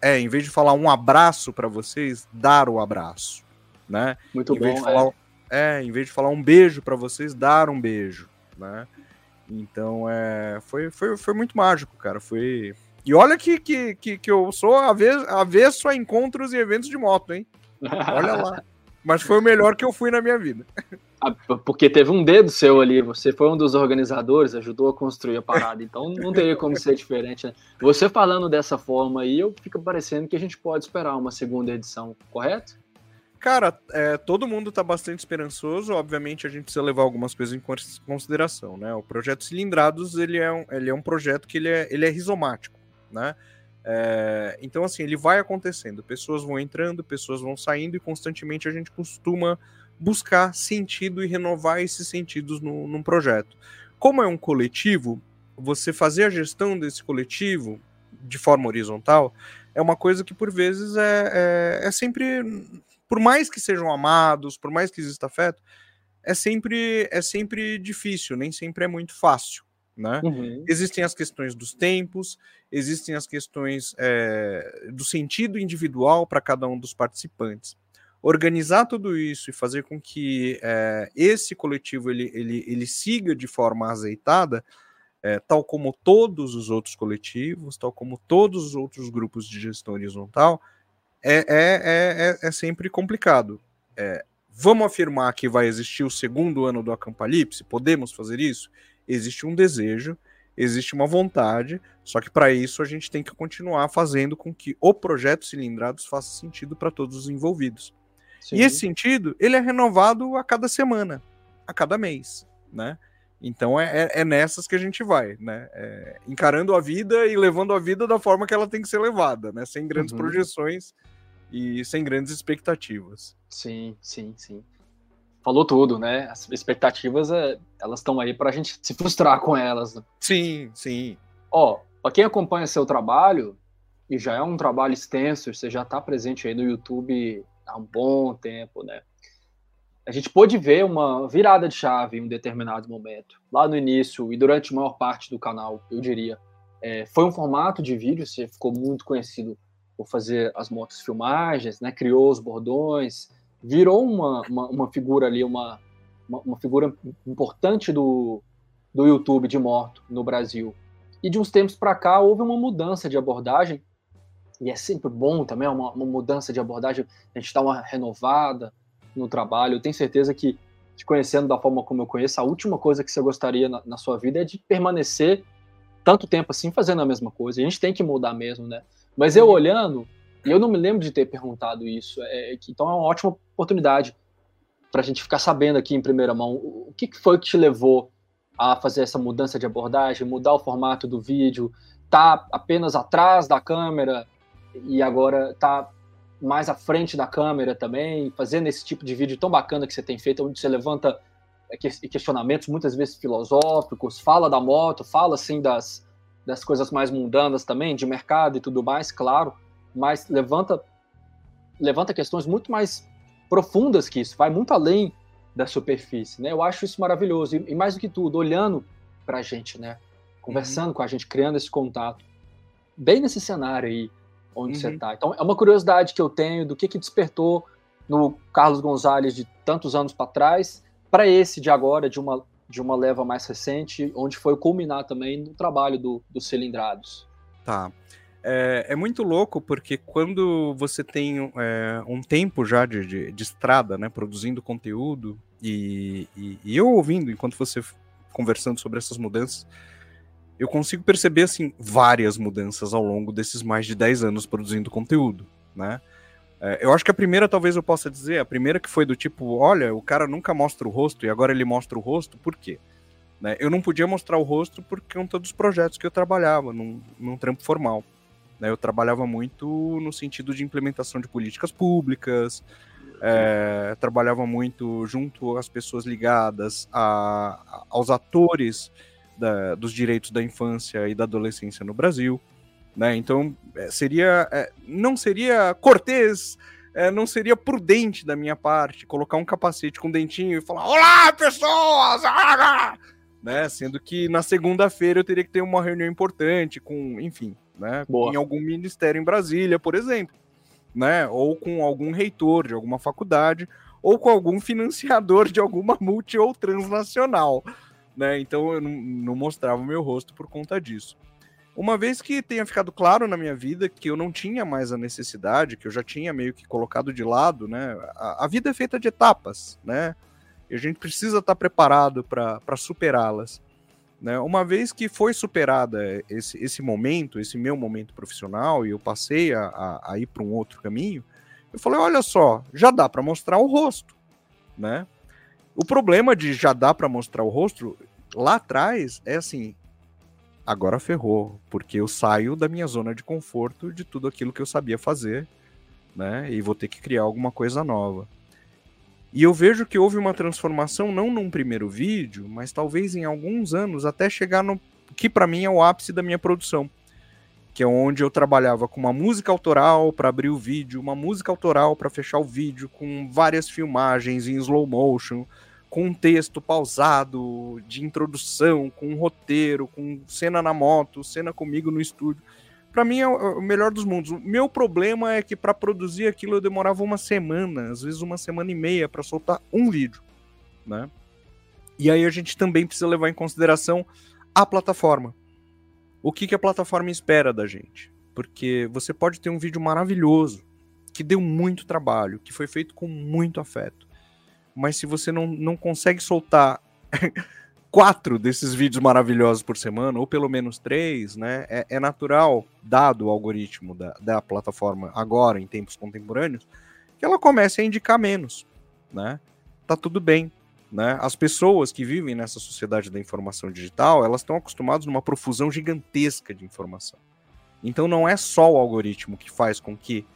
É, em vez de falar um abraço para vocês, dar o abraço, né? Muito em bom. Falar, é. é, em vez de falar um beijo para vocês, dar um beijo, né? Então, é, foi, foi, foi muito mágico, cara. Foi. E olha que, que, que, que eu sou avesso a encontros e eventos de moto, hein? Olha lá. Mas foi o melhor que eu fui na minha vida. Ah, porque teve um dedo seu ali, você foi um dos organizadores, ajudou a construir a parada, então não teria como ser diferente. Né? Você falando dessa forma aí, eu fica parecendo que a gente pode esperar uma segunda edição, correto? Cara, é, todo mundo está bastante esperançoso. Obviamente, a gente precisa levar algumas coisas em consideração, né? O projeto Cilindrados ele é um, ele é um projeto que ele é, ele é rizomático, né? É, então, assim, ele vai acontecendo. Pessoas vão entrando, pessoas vão saindo, e constantemente a gente costuma buscar sentido e renovar esses sentidos no, num projeto. Como é um coletivo, você fazer a gestão desse coletivo de forma horizontal é uma coisa que, por vezes, é, é, é sempre. Por mais que sejam amados, por mais que exista afeto, é sempre, é sempre difícil, nem sempre é muito fácil. Né? Uhum. Existem as questões dos tempos, existem as questões é, do sentido individual para cada um dos participantes. Organizar tudo isso e fazer com que é, esse coletivo ele, ele, ele siga de forma azeitada, é, tal como todos os outros coletivos, tal como todos os outros grupos de gestão horizontal, é, é, é, é sempre complicado. vamos afirmar que vai existir o segundo ano do Acampalipse? Podemos fazer isso? Existe um desejo, existe uma vontade, só que para isso a gente tem que continuar fazendo com que o projeto Cilindrados faça sentido para todos os envolvidos. Sim. E esse sentido, ele é renovado a cada semana, a cada mês, né? Então é, é, é nessas que a gente vai, né? É, encarando a vida e levando a vida da forma que ela tem que ser levada, né? Sem grandes uhum. projeções e sem grandes expectativas. Sim, sim, sim falou tudo, né? As expectativas, é, elas estão aí para a gente se frustrar com elas. Né? Sim, sim. Ó, para quem acompanha seu trabalho, e já é um trabalho extenso, você já está presente aí no YouTube há um bom tempo, né? A gente pôde ver uma virada de chave em um determinado momento. Lá no início e durante a maior parte do canal, eu diria. É, foi um formato de vídeo, você ficou muito conhecido por fazer as motos filmagens, né? Criou os bordões, virou uma, uma, uma figura ali, uma, uma, uma, figura importante do, do YouTube de morto no Brasil. E de uns tempos para cá houve uma mudança de abordagem, e é sempre bom também uma, uma mudança de abordagem, a gente dá uma renovada no trabalho. Eu tenho certeza que, te conhecendo da forma como eu conheço, a última coisa que você gostaria na, na sua vida é de permanecer tanto tempo assim fazendo a mesma coisa. A gente tem que mudar mesmo, né? Mas eu olhando, e eu não me lembro de ter perguntado isso. É, então é uma ótima oportunidade para a gente ficar sabendo aqui em primeira mão o que foi que te levou a fazer essa mudança de abordagem, mudar o formato do vídeo, tá apenas atrás da câmera e agora tá mais à frente da câmera também, fazendo esse tipo de vídeo tão bacana que você tem feito, onde você levanta é, questionamentos muitas vezes filosóficos, fala da moto, fala assim das, das coisas mais mundanas também, de mercado e tudo mais, claro, mas levanta levanta questões muito mais profundas que isso, vai muito além da superfície, né? Eu acho isso maravilhoso e, e mais do que tudo, olhando para a gente, né? Conversando uhum. com a gente, criando esse contato, bem nesse cenário aí onde uhum. você está. Então é uma curiosidade que eu tenho do que que despertou no Carlos Gonzalez de tantos anos para trás para esse de agora, de uma, de uma leva mais recente, onde foi culminar também no trabalho do, dos cilindrados. Tá. É, é, muito louco porque quando você tem é, um tempo já de, de, de, estrada, né, produzindo conteúdo e, e, e, eu ouvindo enquanto você conversando sobre essas mudanças, eu consigo perceber assim várias mudanças ao longo desses mais de 10 anos produzindo conteúdo, né? É, eu acho que a primeira, talvez eu possa dizer, a primeira que foi do tipo, olha, o cara nunca mostra o rosto e agora ele mostra o rosto, por quê? Né? Eu não podia mostrar o rosto por conta dos projetos que eu trabalhava num, num trampo formal. Né? Eu trabalhava muito no sentido de implementação de políticas públicas, é, trabalhava muito junto às pessoas ligadas a, aos atores da, dos direitos da infância e da adolescência no Brasil. Né? Então, é, seria, é, não seria cortês, é, não seria prudente da minha parte colocar um capacete com dentinho e falar: Olá, pessoas! Né? Sendo que na segunda-feira eu teria que ter uma reunião importante com, enfim, né? em algum ministério em Brasília, por exemplo. Né? Ou com algum reitor de alguma faculdade, ou com algum financiador de alguma multi ou transnacional. Né? Então eu não, não mostrava o meu rosto por conta disso. Uma vez que tenha ficado claro na minha vida que eu não tinha mais a necessidade, que eu já tinha meio que colocado de lado, né? A, a vida é feita de etapas, né? E a gente precisa estar preparado para superá-las. Né? Uma vez que foi superada esse, esse momento, esse meu momento profissional, e eu passei a, a, a ir para um outro caminho, eu falei: olha só, já dá para mostrar o rosto, né? O problema de já dá para mostrar o rosto lá atrás é assim: agora ferrou, porque eu saio da minha zona de conforto de tudo aquilo que eu sabia fazer, né? E vou ter que criar alguma coisa nova. E eu vejo que houve uma transformação não num primeiro vídeo, mas talvez em alguns anos até chegar no que para mim é o ápice da minha produção, que é onde eu trabalhava com uma música autoral para abrir o vídeo, uma música autoral para fechar o vídeo, com várias filmagens em slow motion, com um texto pausado, de introdução, com um roteiro, com cena na moto, cena comigo no estúdio. Para mim é o melhor dos mundos. O meu problema é que para produzir aquilo eu demorava uma semana, às vezes uma semana e meia para soltar um vídeo, né? E aí a gente também precisa levar em consideração a plataforma. O que, que a plataforma espera da gente? Porque você pode ter um vídeo maravilhoso, que deu muito trabalho, que foi feito com muito afeto mas se você não, não consegue soltar quatro desses vídeos maravilhosos por semana, ou pelo menos três, né? É, é, natural, dado o algoritmo da, da plataforma agora, em tempos contemporâneos, que ela comece a indicar menos, né? Tá tudo bem. Né? As pessoas que vivem nessa sociedade da informação digital, elas estão acostumadas numa profusão gigantesca de informação. Então não é só o algoritmo que faz com que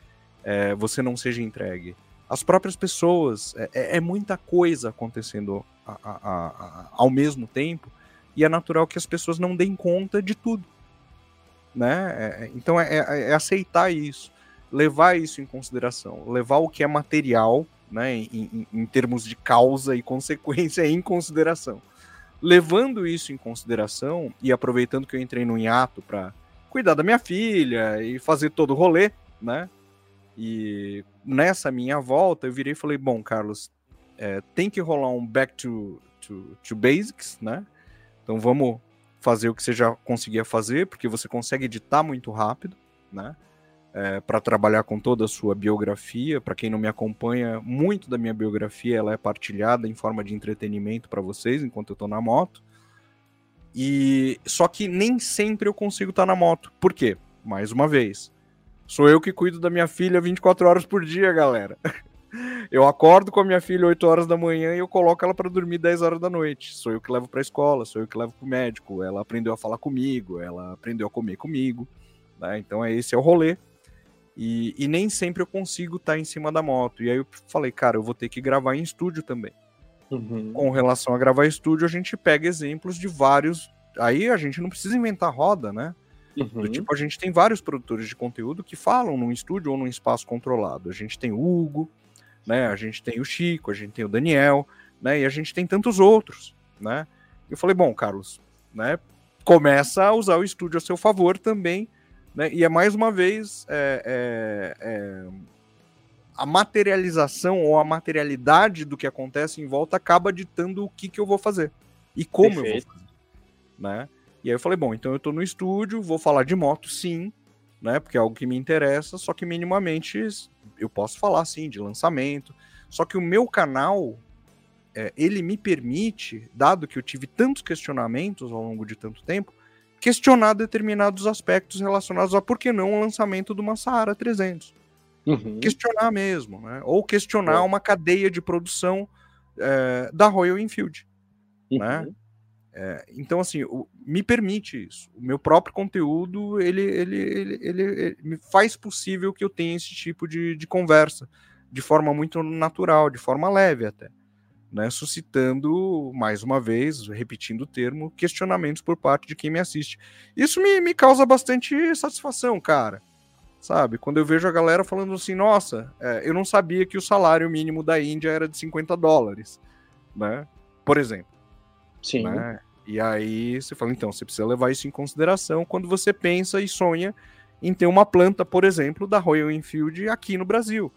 é, você não seja entregue as próprias pessoas. É, é, é muita coisa acontecendo a, a, ao mesmo tempo e é natural que as pessoas não deem conta de tudo. Né? É, é então é, é, é, aceitar isso, levar isso em consideração, levar o que é material, né, em, em, em termos de causa e consequência, em consideração. Levando isso em consideração e aproveitando que eu entrei no hiato para cuidar da minha filha e fazer todo o rolê, né? E nessa minha volta, eu virei e falei: bom, Carlos, é, tem que rolar um back to, to, to basics, né? Então vamos fazer o que você já conseguia fazer, porque você consegue editar muito rápido, né? É, para trabalhar com toda a sua biografia. Para quem não me acompanha, muito da minha biografia ela é partilhada em forma de entretenimento para vocês enquanto eu estou na moto. E só que nem sempre eu consigo estar tá na moto. Por quê? Mais uma vez, Sou eu que cuido da minha filha 24 horas por dia, galera. Eu acordo com a minha filha 8 horas da manhã e eu coloco ela para dormir 10 horas da noite. Sou eu que levo para a escola, sou eu que levo para o médico. Ela aprendeu a falar comigo, ela aprendeu a comer comigo. Né? Então é esse é o rolê. E, e nem sempre eu consigo estar tá em cima da moto. E aí eu falei, cara, eu vou ter que gravar em estúdio também. Uhum. Com relação a gravar em estúdio, a gente pega exemplos de vários. Aí a gente não precisa inventar roda, né? Uhum. Do tipo, a gente tem vários produtores de conteúdo que falam num estúdio ou num espaço controlado. A gente tem o Hugo, né? A gente tem o Chico, a gente tem o Daniel, né? E a gente tem tantos outros, né? Eu falei, bom, Carlos, né? Começa a usar o estúdio a seu favor também, né? E é mais uma vez é, é, é, a materialização ou a materialidade do que acontece em volta acaba ditando o que, que eu vou fazer e como Perfeito. eu vou fazer, né? E aí eu falei, bom, então eu tô no estúdio, vou falar de moto sim, né? Porque é algo que me interessa, só que minimamente eu posso falar sim de lançamento. Só que o meu canal, é, ele me permite, dado que eu tive tantos questionamentos ao longo de tanto tempo, questionar determinados aspectos relacionados a por que não o lançamento de uma Saara 300. Uhum. Questionar mesmo, né? Ou questionar é. uma cadeia de produção é, da Royal Enfield, né? uhum. né? É, então, assim, o, me permite isso. O meu próprio conteúdo, ele, ele, ele, ele, ele me faz possível que eu tenha esse tipo de, de conversa de forma muito natural, de forma leve até. Né, suscitando, mais uma vez, repetindo o termo, questionamentos por parte de quem me assiste. Isso me, me causa bastante satisfação, cara. Sabe? Quando eu vejo a galera falando assim, nossa, é, eu não sabia que o salário mínimo da Índia era de 50 dólares, né? Por exemplo. Sim. Né? E aí você fala, então, você precisa levar isso em consideração quando você pensa e sonha em ter uma planta, por exemplo, da Royal Enfield aqui no Brasil.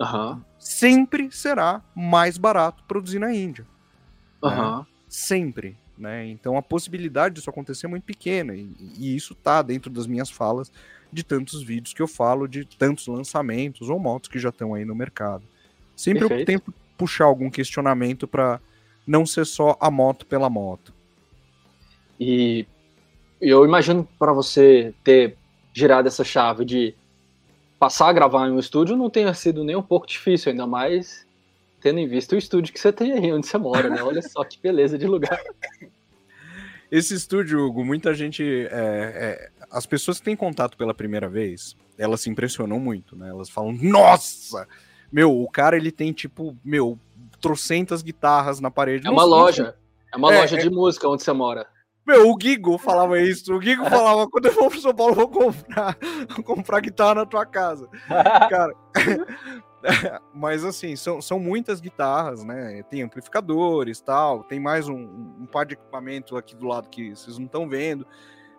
Uhum. Sempre será mais barato produzir na Índia. Uhum. Né? Sempre. Né? Então a possibilidade disso acontecer é muito pequena. E, e isso tá dentro das minhas falas de tantos vídeos que eu falo, de tantos lançamentos ou motos que já estão aí no mercado. Sempre Perfeito. eu tento puxar algum questionamento para não ser só a moto pela moto. E eu imagino para você ter girado essa chave de passar a gravar em um estúdio não tenha sido nem um pouco difícil, ainda mais tendo em vista o estúdio que você tem aí onde você mora, né? Olha só que beleza de lugar. Esse estúdio, Hugo, muita gente. É, é, as pessoas que têm contato pela primeira vez, elas se impressionam muito, né? Elas falam, nossa! Meu, o cara ele tem tipo, meu, trocentas guitarras na parede. É uma loja. É uma é, loja de é música onde você mora. Meu, o Gigo falava isso. O Gigo falava: quando eu for pro São Paulo, vou comprar, vou comprar guitarra na tua casa. Cara. Mas assim, são, são muitas guitarras, né? Tem amplificadores tal, tem mais um, um par de equipamento aqui do lado que vocês não estão vendo.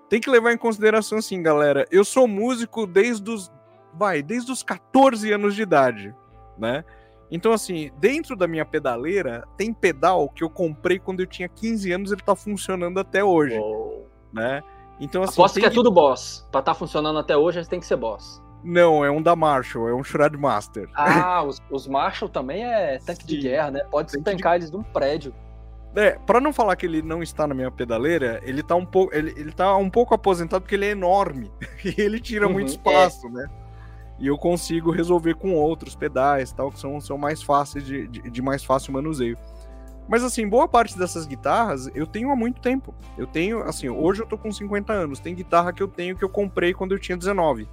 Tem que levar em consideração assim, galera. Eu sou músico desde os. Vai, desde os 14 anos de idade, né? Então, assim, dentro da minha pedaleira, tem pedal que eu comprei quando eu tinha 15 anos e ele tá funcionando até hoje. Uou. Né? Então, assim. Aposto que é tudo boss. Pra tá funcionando até hoje, tem que ser boss. Não, é um da Marshall, é um Shred Master. Ah, os, os Marshall também é tanque Sim, de guerra, né? Pode se tancar de... eles de um prédio. É, pra não falar que ele não está na minha pedaleira, ele tá um pouco, ele, ele tá um pouco aposentado porque ele é enorme. e ele tira uhum, muito espaço, é. né? E eu consigo resolver com outros pedais tal, que são, são mais fáceis de, de, de, mais fácil manuseio. Mas assim, boa parte dessas guitarras eu tenho há muito tempo. Eu tenho, assim, hoje eu tô com 50 anos. Tem guitarra que eu tenho que eu comprei quando eu tinha 19.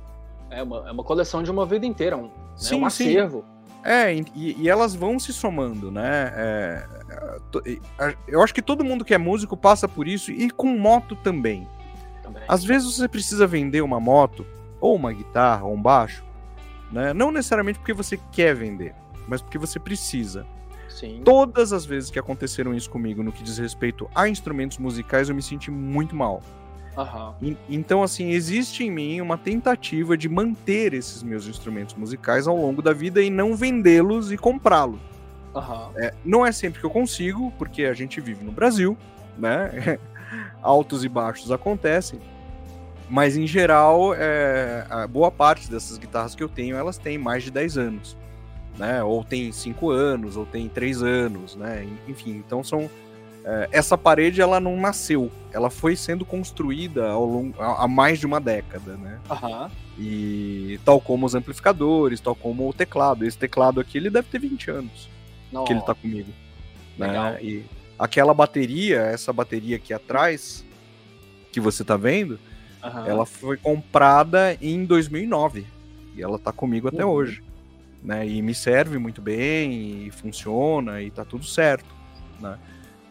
É uma, é uma coleção de uma vida inteira, um, sim, né, um acervo. Sim. É, e, e, elas vão se somando, né? É, eu acho que todo mundo que é músico passa por isso, e com moto também. também. Às vezes você precisa vender uma moto, ou uma guitarra, ou um baixo, né? Não necessariamente porque você quer vender, mas porque você precisa. Sim. Todas as vezes que aconteceram isso comigo no que diz respeito a instrumentos musicais, eu me senti muito mal. Uhum. Então, assim, existe em mim uma tentativa de manter esses meus instrumentos musicais ao longo da vida e não vendê-los e comprá-los. Uhum. É, não é sempre que eu consigo, porque a gente vive no Brasil, né? Altos e baixos acontecem. Mas em geral, é, a boa parte dessas guitarras que eu tenho, elas têm mais de 10 anos. Né? Ou tem 5 anos, ou tem 3 anos, né? Enfim, então são. É, essa parede ela não nasceu, ela foi sendo construída ao longo, há mais de uma década, né? Uhum. E tal como os amplificadores, tal como o teclado. Esse teclado aqui, ele deve ter 20 anos que ele tá comigo. Né? E aquela bateria, essa bateria aqui atrás, que você tá vendo, Uhum. Ela foi comprada em 2009 e ela tá comigo até uhum. hoje. Né? E me serve muito bem, e funciona, e tá tudo certo. Né?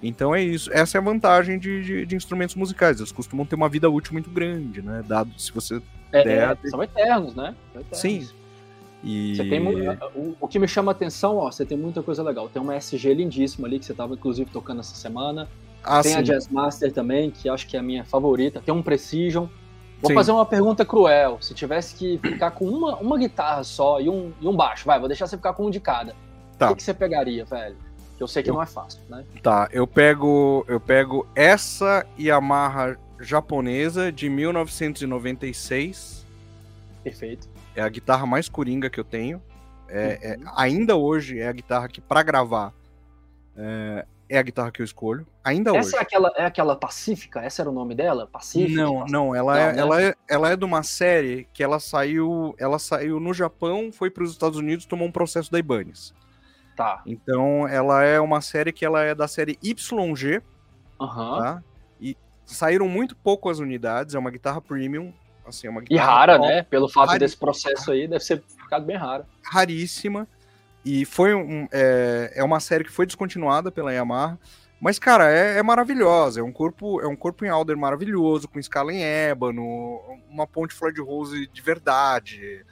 Então é isso. Essa é a vantagem de, de, de, instrumentos musicais. Eles costumam ter uma vida útil muito grande, né? Dado se você é, der. É, são eternos, né? São eternos. Sim. E... Você tem, o, o, que me chama a atenção, ó, você tem muita coisa legal. Tem uma SG lindíssima ali que você estava inclusive tocando essa semana. Ah, tem sim. a Jazz Master também, que acho que é a minha favorita. Tem um Precision. Vou Sim. fazer uma pergunta cruel. Se tivesse que ficar com uma, uma guitarra só e um, e um baixo, vai, vou deixar você ficar com um de cada. Tá. O que, que você pegaria, velho? Que eu sei que eu... não é fácil, né? Tá, eu pego, eu pego essa Yamaha japonesa de 1996. Perfeito. É a guitarra mais coringa que eu tenho. É, uhum. é, ainda hoje é a guitarra que, para gravar, é, é, a guitarra que eu escolho. Ainda essa hoje. Essa é aquela, é aquela Pacífica? Essa era o nome dela? Pacífica? Não, não. Ela, não, é, né? ela, é, ela é de uma série que ela saiu, ela saiu no Japão, foi para os Estados Unidos, tomou um processo da Ibanez. Tá. Então, ela é uma série que ela é da série YG. Uhum. Tá? E saíram muito poucas unidades, é uma guitarra premium. Assim, é uma guitarra e rara, né? Pelo fato desse processo aí, deve ser ficado bem rara. Raríssima. E foi um, é, é uma série que foi descontinuada pela Yamaha. Mas, cara, é, é, maravilhosa. É um corpo é um corpo em Alder maravilhoso, com escala em ébano, uma ponte Floyd Rose de verdade.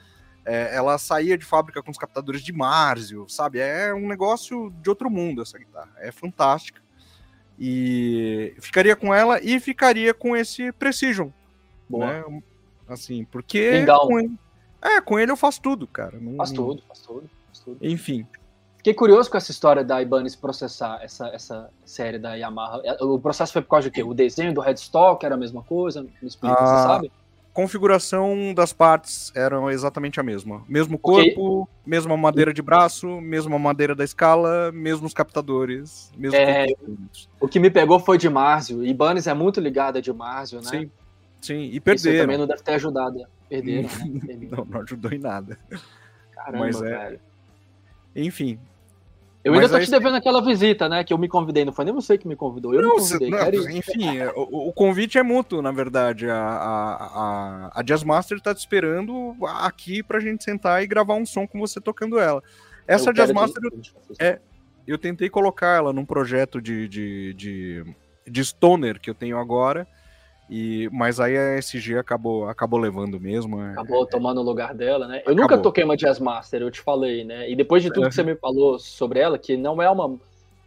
É, ela saía de fábrica com os captadores de Marzio, sabe? É um negócio de outro mundo essa guitarra. É fantástica. E ficaria com ela e ficaria com esse Precision. Boa. Né? Assim, porque. Legal. Com ele, é, com ele eu faço tudo, cara. Não, faz tudo, faz tudo, tudo. Enfim. Fiquei curioso com essa história da Ibanez processar essa, essa série da Yamaha. O processo foi por causa de quê? O desenho do headstock era a mesma coisa? Me explica, ah, você sabe? configuração das partes eram exatamente a mesma. Mesmo corpo, okay. mesma madeira de braço, mesma madeira da escala, mesmos captadores, mesmo é, O que me pegou foi de Marzio. Ibanez é muito ligada de Marzio, né? Sim, sim. E perderam. Isso também não deve ter ajudado. Perderam, né? não, não ajudou em nada. Caramba, Mas é... velho. Enfim, eu ainda tô te devendo aquela visita, né? Que eu me convidei, não foi nem você que me convidou. Eu não, me convidei. Não, enfim, é, o, o, convite é mútuo, na verdade. A, a, a, a Jazz Master tá te esperando aqui pra gente sentar e gravar um som com você tocando ela. Essa Jazz Master, é, eu tentei colocar ela num projeto de, de, de, de stoner que eu tenho agora. E, mas aí a SG acabou, acabou levando mesmo. É, acabou é, tomando o lugar dela, né? Eu acabou. nunca toquei uma Jazz Master, eu te falei, né? E depois de tudo que você me falou sobre ela, que não é uma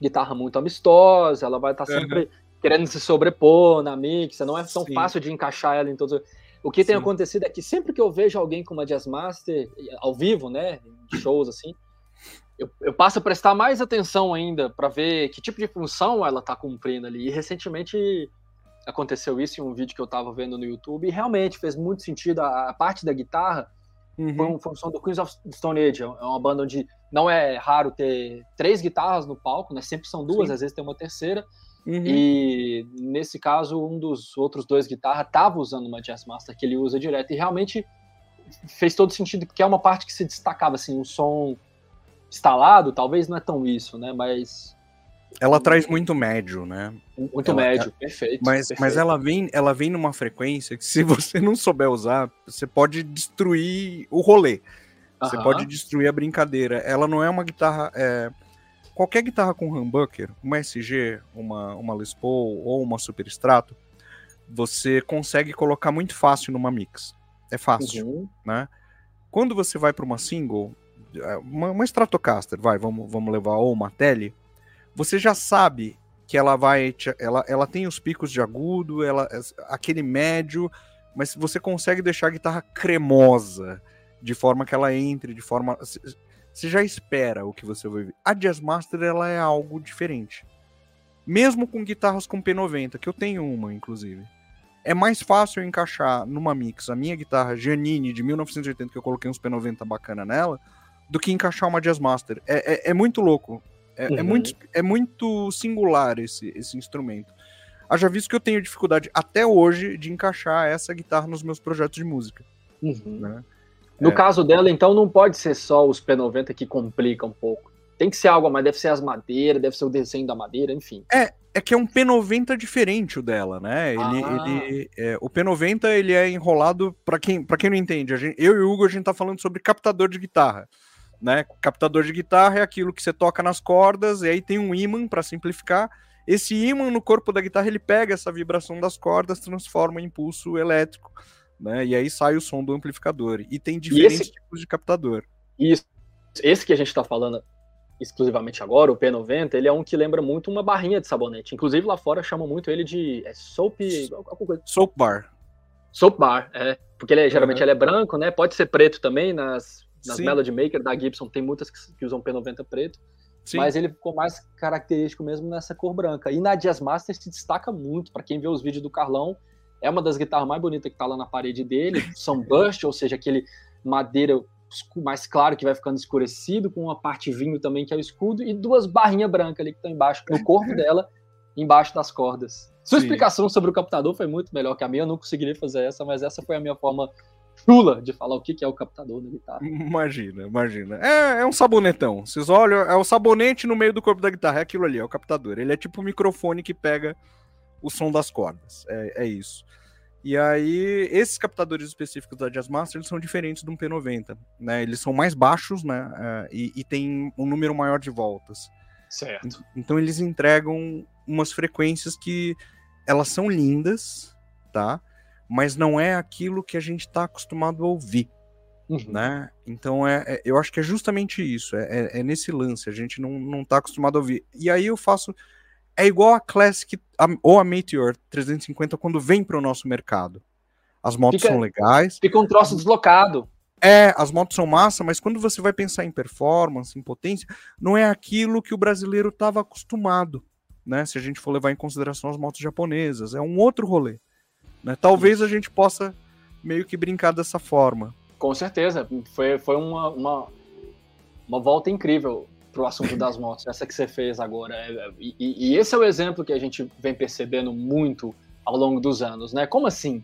guitarra muito amistosa, ela vai estar tá sempre querendo se sobrepor na mix, não é tão Sim. fácil de encaixar ela em todos. O que tem Sim. acontecido é que sempre que eu vejo alguém com uma Jazz Master, ao vivo, né? Shows assim, eu, eu, passo a prestar mais atenção ainda para ver que tipo de função ela está cumprindo ali. E recentemente aconteceu isso em um vídeo que eu estava vendo no YouTube e realmente fez muito sentido. A, a parte da guitarra uhum. foi uma função do Queens of Stone Age. É uma banda onde não é raro ter três guitarras no palco, né? Sempre são duas, Sim. às vezes tem uma terceira. Uhum. E nesse caso, um dos outros dois guitarras estava usando uma Jazz Master que ele usa direto. E realmente fez todo sentido, porque é uma parte que se destacava, assim, um som instalado, talvez não é tão isso, né? Mas ela traz muito médio, né? Muito ela, médio, perfeito, mas, perfeito. Mas ela vem, ela vem numa frequência que se você não souber usar, você pode destruir o rolê. Você pode destruir a brincadeira. Ela não é uma guitarra. É... Qualquer guitarra com humbucker, uma SG, uma, uma Les Paul ou uma Super Strato, você consegue colocar muito fácil numa mix. É fácil, uhum. né? Quando você vai para uma single, é, uma, uma Stratocaster, vai, vamos, vamos levar ou uma Tele, você já sabe que ela vai. Ela, ela tem os picos de agudo, ela aquele médio, mas você consegue deixar a guitarra cremosa, de forma que ela entre, de forma. Você já espera o que você vai ver. A Jazz Master ela é algo diferente. Mesmo com guitarras com P90, que eu tenho uma, inclusive. É mais fácil eu encaixar numa mix a minha guitarra Giannini de 1980, que eu coloquei uns P90 bacana nela, do que encaixar uma Jazz Master. É, é, é muito louco. É, é uhum. é, muito, é muito singular esse, esse instrumento. Haja visto que eu tenho dificuldade até hoje de encaixar essa guitarra nos meus projetos de música. Uhum. Né? No é. caso dela, então, não pode ser só os P90 que complica um pouco. Tem que ser algo, mas deve ser as madeiras, deve ser o desenho da madeira, enfim. É, é que é um P90 diferente o dela, né? Ele, ah. ele é, o P90 ele é enrolado para quem, pra quem não entende. Gente, eu e o Hugo a gente tá falando sobre captador de guitarra né? Captador de guitarra é aquilo que você toca nas cordas e aí tem um ímã para simplificar. Esse ímã no corpo da guitarra ele pega essa vibração das cordas, transforma em impulso elétrico, né? E aí sai o som do amplificador. E tem diferentes esse... tipos de captador. Isso. Esse que a gente está falando exclusivamente agora, o P90, ele é um que lembra muito uma barrinha de sabonete. Inclusive lá fora chamam muito ele de é soap, soap bar. Soap Bar, é. Porque ele é, geralmente uhum. ele é branco, né? Pode ser preto também, nas, nas Melody Maker da Gibson tem muitas que, que usam P90 preto. Sim. Mas ele ficou mais característico mesmo nessa cor branca. E na Jazz Master se destaca muito, para quem vê os vídeos do Carlão, é uma das guitarras mais bonitas que tá lá na parede dele. São burst, ou seja, aquele madeira mais claro que vai ficando escurecido, com uma parte vinho também que é o escudo, e duas barrinhas brancas ali que estão embaixo, no corpo dela, embaixo das cordas. Sua Sim. explicação sobre o captador foi muito melhor que a minha, eu não conseguiria fazer essa, mas essa foi a minha forma chula de falar o que é o captador da guitarra. Imagina, imagina. É, é um sabonetão. Vocês olham, é o sabonete no meio do corpo da guitarra, é aquilo ali, é o captador. Ele é tipo o microfone que pega o som das cordas. É, é isso. E aí, esses captadores específicos da Jazzmaster eles são diferentes do P90, né? Eles são mais baixos, né? Uh, e, e tem um número maior de voltas. Certo. Então eles entregam umas frequências que elas são lindas, tá? Mas não é aquilo que a gente está acostumado a ouvir. Uhum. Né? Então é, é, eu acho que é justamente isso, é, é, é, nesse lance, a gente não, não tá acostumado a ouvir. E aí eu faço. É igual a Classic a, ou a Meteor 350 quando vem para o nosso mercado. As motos fica, são legais. Fica um troço deslocado. É, as motos são massa, mas quando você vai pensar em performance, em potência, não é aquilo que o brasileiro estava acostumado, né? Se a gente for levar em consideração as motos japonesas, é um outro rolê. Né? Talvez a gente possa meio que brincar dessa forma. Com certeza, foi, foi uma, uma, uma volta incrível para o assunto das motos, essa que você fez agora. É, e, e, esse é o exemplo que a gente vem percebendo muito ao longo dos anos, né? Como assim?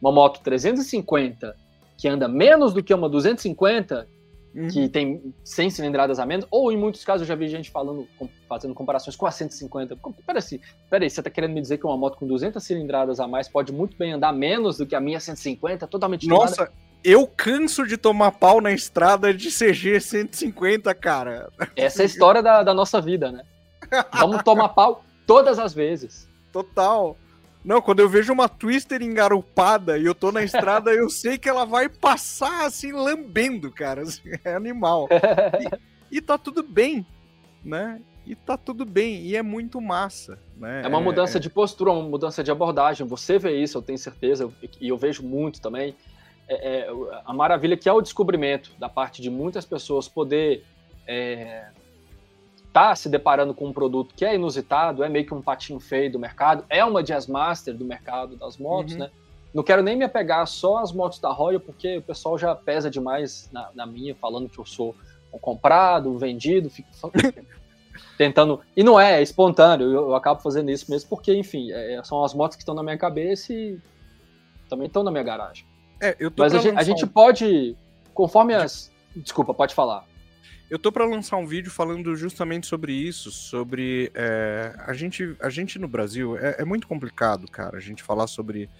Uma moto 350 que anda menos do que uma 250, uhum. que tem 100 cilindradas a menos, ou em muitos casos eu já vi gente falando, fazendo comparações com a 150. Peraí, peraí, você está querendo me dizer que uma moto com 200 cilindradas a mais pode muito bem andar menos do que a minha 150, totalmente Nossa, eu canso de tomar pau na estrada de CG 150, cara. Essa é a história da, da nossa vida, né? Vamos tomar pau todas as vezes. Total. Não, quando eu vejo uma Twister engarupada e eu tô na estrada, eu sei que ela vai passar assim, lambendo, cara. Assim, é animal. E, e tá tudo bem, né? E tá tudo bem, e é muito massa. Né? É uma mudança é... de postura, uma mudança de abordagem. Você vê isso, eu tenho certeza, e eu vejo muito também. É, é, a maravilha que é o descobrimento da parte de muitas pessoas poder é, está se deparando com um produto que é inusitado, é meio que um patinho feio do mercado, é uma Jazz Master do mercado das motos, uhum. né? Não quero nem me apegar só às motos da Royal, porque o pessoal já pesa demais na, na minha, falando que eu sou um comprado, um vendido, fico tentando. E não é, é espontâneo, eu, eu, acabo fazendo isso mesmo, porque, enfim, é, são as motos que estão na minha cabeça e também estão na minha garagem. É, Mas a a gente pode, conforme as. Desculpa, pode falar. Eu tô para lançar um vídeo falando justamente sobre isso, sobre é, a gente, a gente no Brasil é, é, muito complicado, cara, a gente falar sobre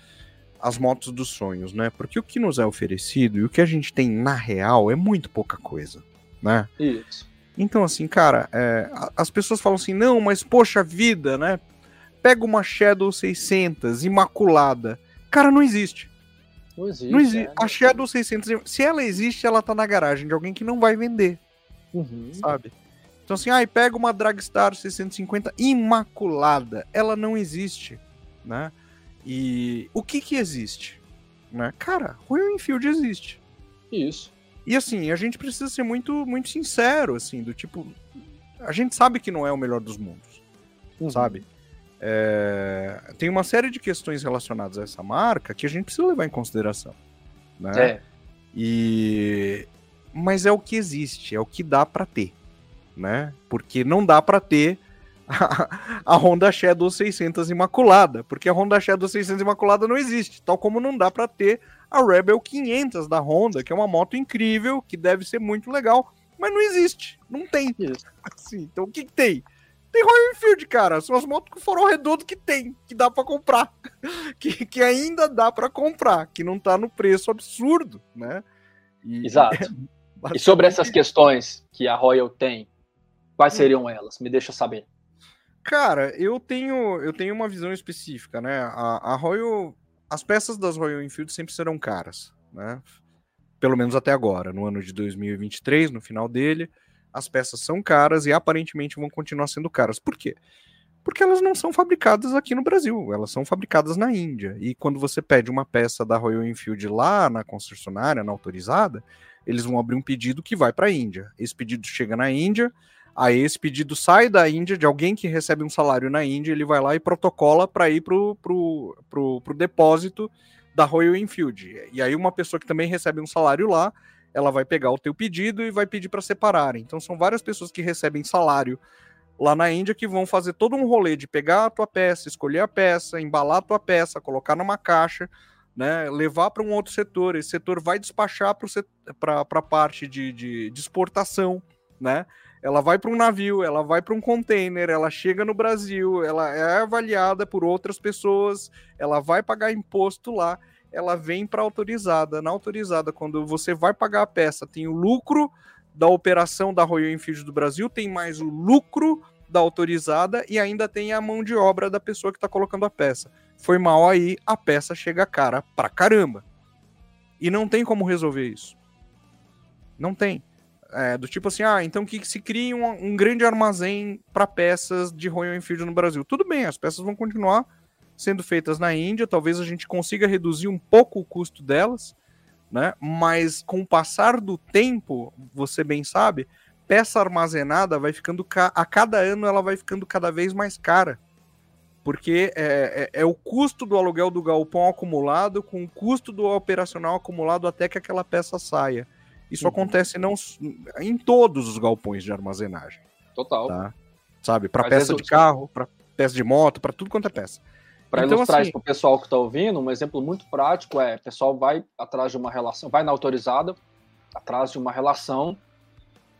as motos dos sonhos, né? Porque o que nos é oferecido e o que a gente tem na real é muito pouca coisa, né? Isso. Então, assim, cara, é, as pessoas falam assim, não, mas poxa vida, né? Pega uma Shadow 600 imaculada. Cara, não existe. Não existe. Não existe. É, a Shadow 600, se ela existe, ela tá na garagem de alguém que não vai vender. Uhum. Sabe? Então, assim, ai, pega uma Dragstar 650 imaculada. Ela não existe, né? E o que que existe? Né? Cara, Royal Enfield existe. Isso. E assim, a gente precisa ser muito, muito sincero, assim, do tipo. A gente sabe que não é o melhor dos mundos, uhum. sabe? É... Tem uma série de questões relacionadas a essa marca que a gente precisa levar em consideração, né? É. E mas é o que existe, é o que dá para ter, né? Porque não dá para ter a, a, Honda Shadow 600 Imaculada, porque a Honda Shadow 600 Imaculada não existe, tal como não dá para ter a Rebel 500 da Honda, que é uma moto incrível, que deve ser muito legal, mas não existe, não tem. Assim, então o que, que tem? Tem Royal Enfield, cara. São as motos com farol redondo que tem, que dá para comprar. que, que ainda dá para comprar, que não tá no preço absurdo, né? E, Exato. E sobre essas questões que a Royal tem, quais hum. seriam elas? Me deixa saber. Cara, eu tenho, eu tenho uma visão específica, né? A, a Royal, as peças das Royal Enfield sempre serão caras, né? Pelo menos até agora, no ano de 2023, no final dele, as peças são caras e aparentemente vão continuar sendo caras. Por quê? Porque elas não são fabricadas aqui no Brasil, elas são fabricadas na Índia. E quando você pede uma peça da Royal Enfield lá na concessionária, na autorizada, eles vão abrir um pedido que vai para a Índia. Esse pedido chega na Índia, aí esse pedido sai da Índia, de alguém que recebe um salário na Índia, ele vai lá e protocola para ir para o pro, pro, pro depósito da Royal Enfield. E aí uma pessoa que também recebe um salário lá, ela vai pegar o teu pedido e vai pedir para separar. Então são várias pessoas que recebem salário lá na Índia que vão fazer todo um rolê de pegar a tua peça, escolher a peça, embalar a tua peça, colocar numa caixa, né, levar para um outro setor. Esse setor vai despachar para a parte de, de, de, exportação, né? Ela vai para um navio, ela vai para um container, ela chega no Brasil, ela é avaliada por outras pessoas, ela vai pagar imposto lá, ela vem para autorizada. Na autorizada, quando você vai pagar a peça, tem o lucro da operação da Royal Enfield do Brasil, tem mais o lucro da autorizada e ainda tem a mão de obra da pessoa que está colocando a peça. Foi mal aí, a peça chega cara pra caramba. E não tem como resolver isso. Não tem. É, do tipo assim, ah, então que se cria um, um grande armazém para peças de Royal Enfield no Brasil. Tudo bem, as peças vão continuar sendo feitas na Índia, talvez a gente consiga reduzir um pouco o custo delas, né? Mas com o passar do tempo, você bem sabe, peça armazenada vai ficando a cada ano ela vai ficando cada vez mais cara. Porque é, é, é, o custo do aluguel do galpão acumulado com o custo do operacional acumulado até que aquela peça saia. Isso uhum. acontece não em todos os galpões de armazenagem. Total. Tá? Sabe? Para peça de carro, para peça de moto, para tudo quanto é peça. Para então, ilustrar assim, isso para o pessoal que está ouvindo, um exemplo muito prático é: o pessoal vai atrás de uma relação, vai na autorizada, atrás de uma relação,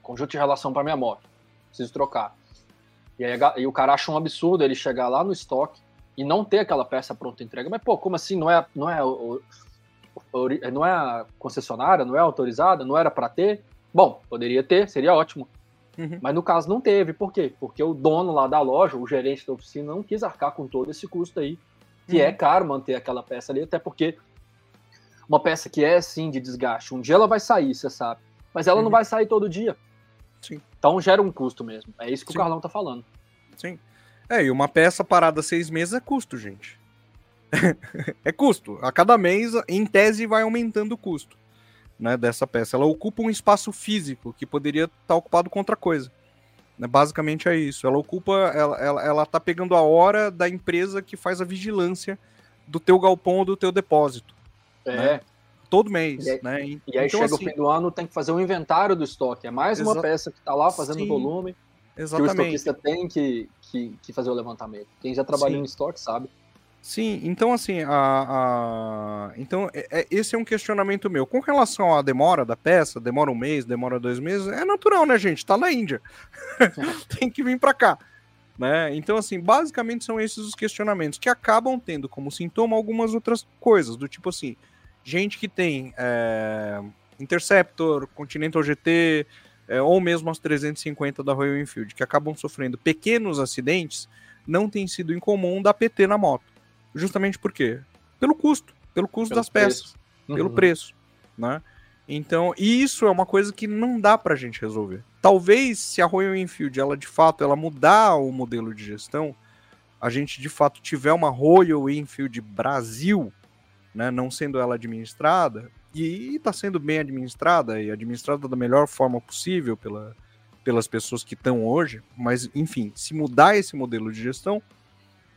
conjunto de relação para minha moto, preciso trocar. E aí e o cara acha um absurdo ele chegar lá no estoque e não ter aquela peça pronta entrega. Mas, pô, como assim? Não é, não é, não é a concessionária, não é autorizada, não era para ter? Bom, poderia ter, seria ótimo. Uhum. Mas no caso não teve. Por quê? Porque o dono lá da loja, o gerente da oficina, não quis arcar com todo esse custo aí. Que é uhum. é caro manter aquela peça ali, até porque uma peça que é sim de desgaste, um dia ela vai sair, você sabe. Mas ela uhum. não vai sair todo dia. Sim. Então gera um custo mesmo. É isso que sim. o Carlão tá falando. Sim. É, e uma peça parada seis meses é custo, gente. é custo. A cada mês, em tese, vai aumentando o custo né, dessa peça. Ela ocupa um espaço físico que poderia estar tá ocupado com outra coisa. Né, basicamente é isso. Ela ocupa, ela, ela, ela tá pegando a hora da empresa que faz a vigilância do teu galpão ou do teu depósito. É. Né? Todo mês, e aí, né? E aí então, chega assim, o fim do ano, tem que fazer um inventário do estoque. É mais uma peça que está lá fazendo Sim, volume. Exatamente. Que o estoquista tem que, que, que, fazer o levantamento. Quem já trabalhou Sim. em estoque sabe. Sim, então assim, a, a... então é, é, esse é um questionamento meu. Com relação à demora da peça, demora um mês, demora dois meses, é natural, né, gente? Tá na Índia. Tem que vir para cá. Né? Então, assim, basicamente são esses os questionamentos que acabam tendo como sintoma algumas outras coisas, do tipo assim, gente que tem é, Interceptor, Continental GT, é, ou mesmo as 350 da Royal Enfield, que acabam sofrendo pequenos acidentes, não tem sido incomum dar PT na moto. Justamente por quê? Pelo custo, pelo custo pelo das peças, uhum. pelo preço, né? Então, isso é uma coisa que não dá pra gente resolver. Talvez se a Royal Enfield, ela de fato, ela mudar o modelo de gestão, a gente de fato tiver uma Royal Enfield Brasil, né, não sendo ela administrada, e está sendo bem administrada e administrada da melhor forma possível pela, pelas pessoas que estão hoje, mas enfim, se mudar esse modelo de gestão,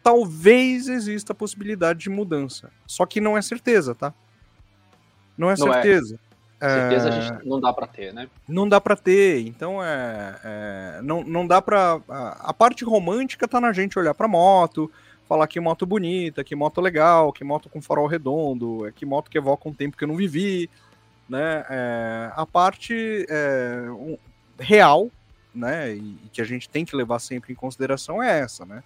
talvez exista a possibilidade de mudança. Só que não é certeza, tá? Não é não é. certeza. É. Certeza a gente não dá para ter, né? Não dá para ter, então é, é, não, não dá para a, a, parte romântica tá na gente olhar para moto, falar que moto bonita, que moto legal, que moto com farol redondo, é que moto que evoca um tempo que eu não vivi, né? É, a parte é, um, real, né? E, e que a gente tem que levar sempre em consideração é essa, né?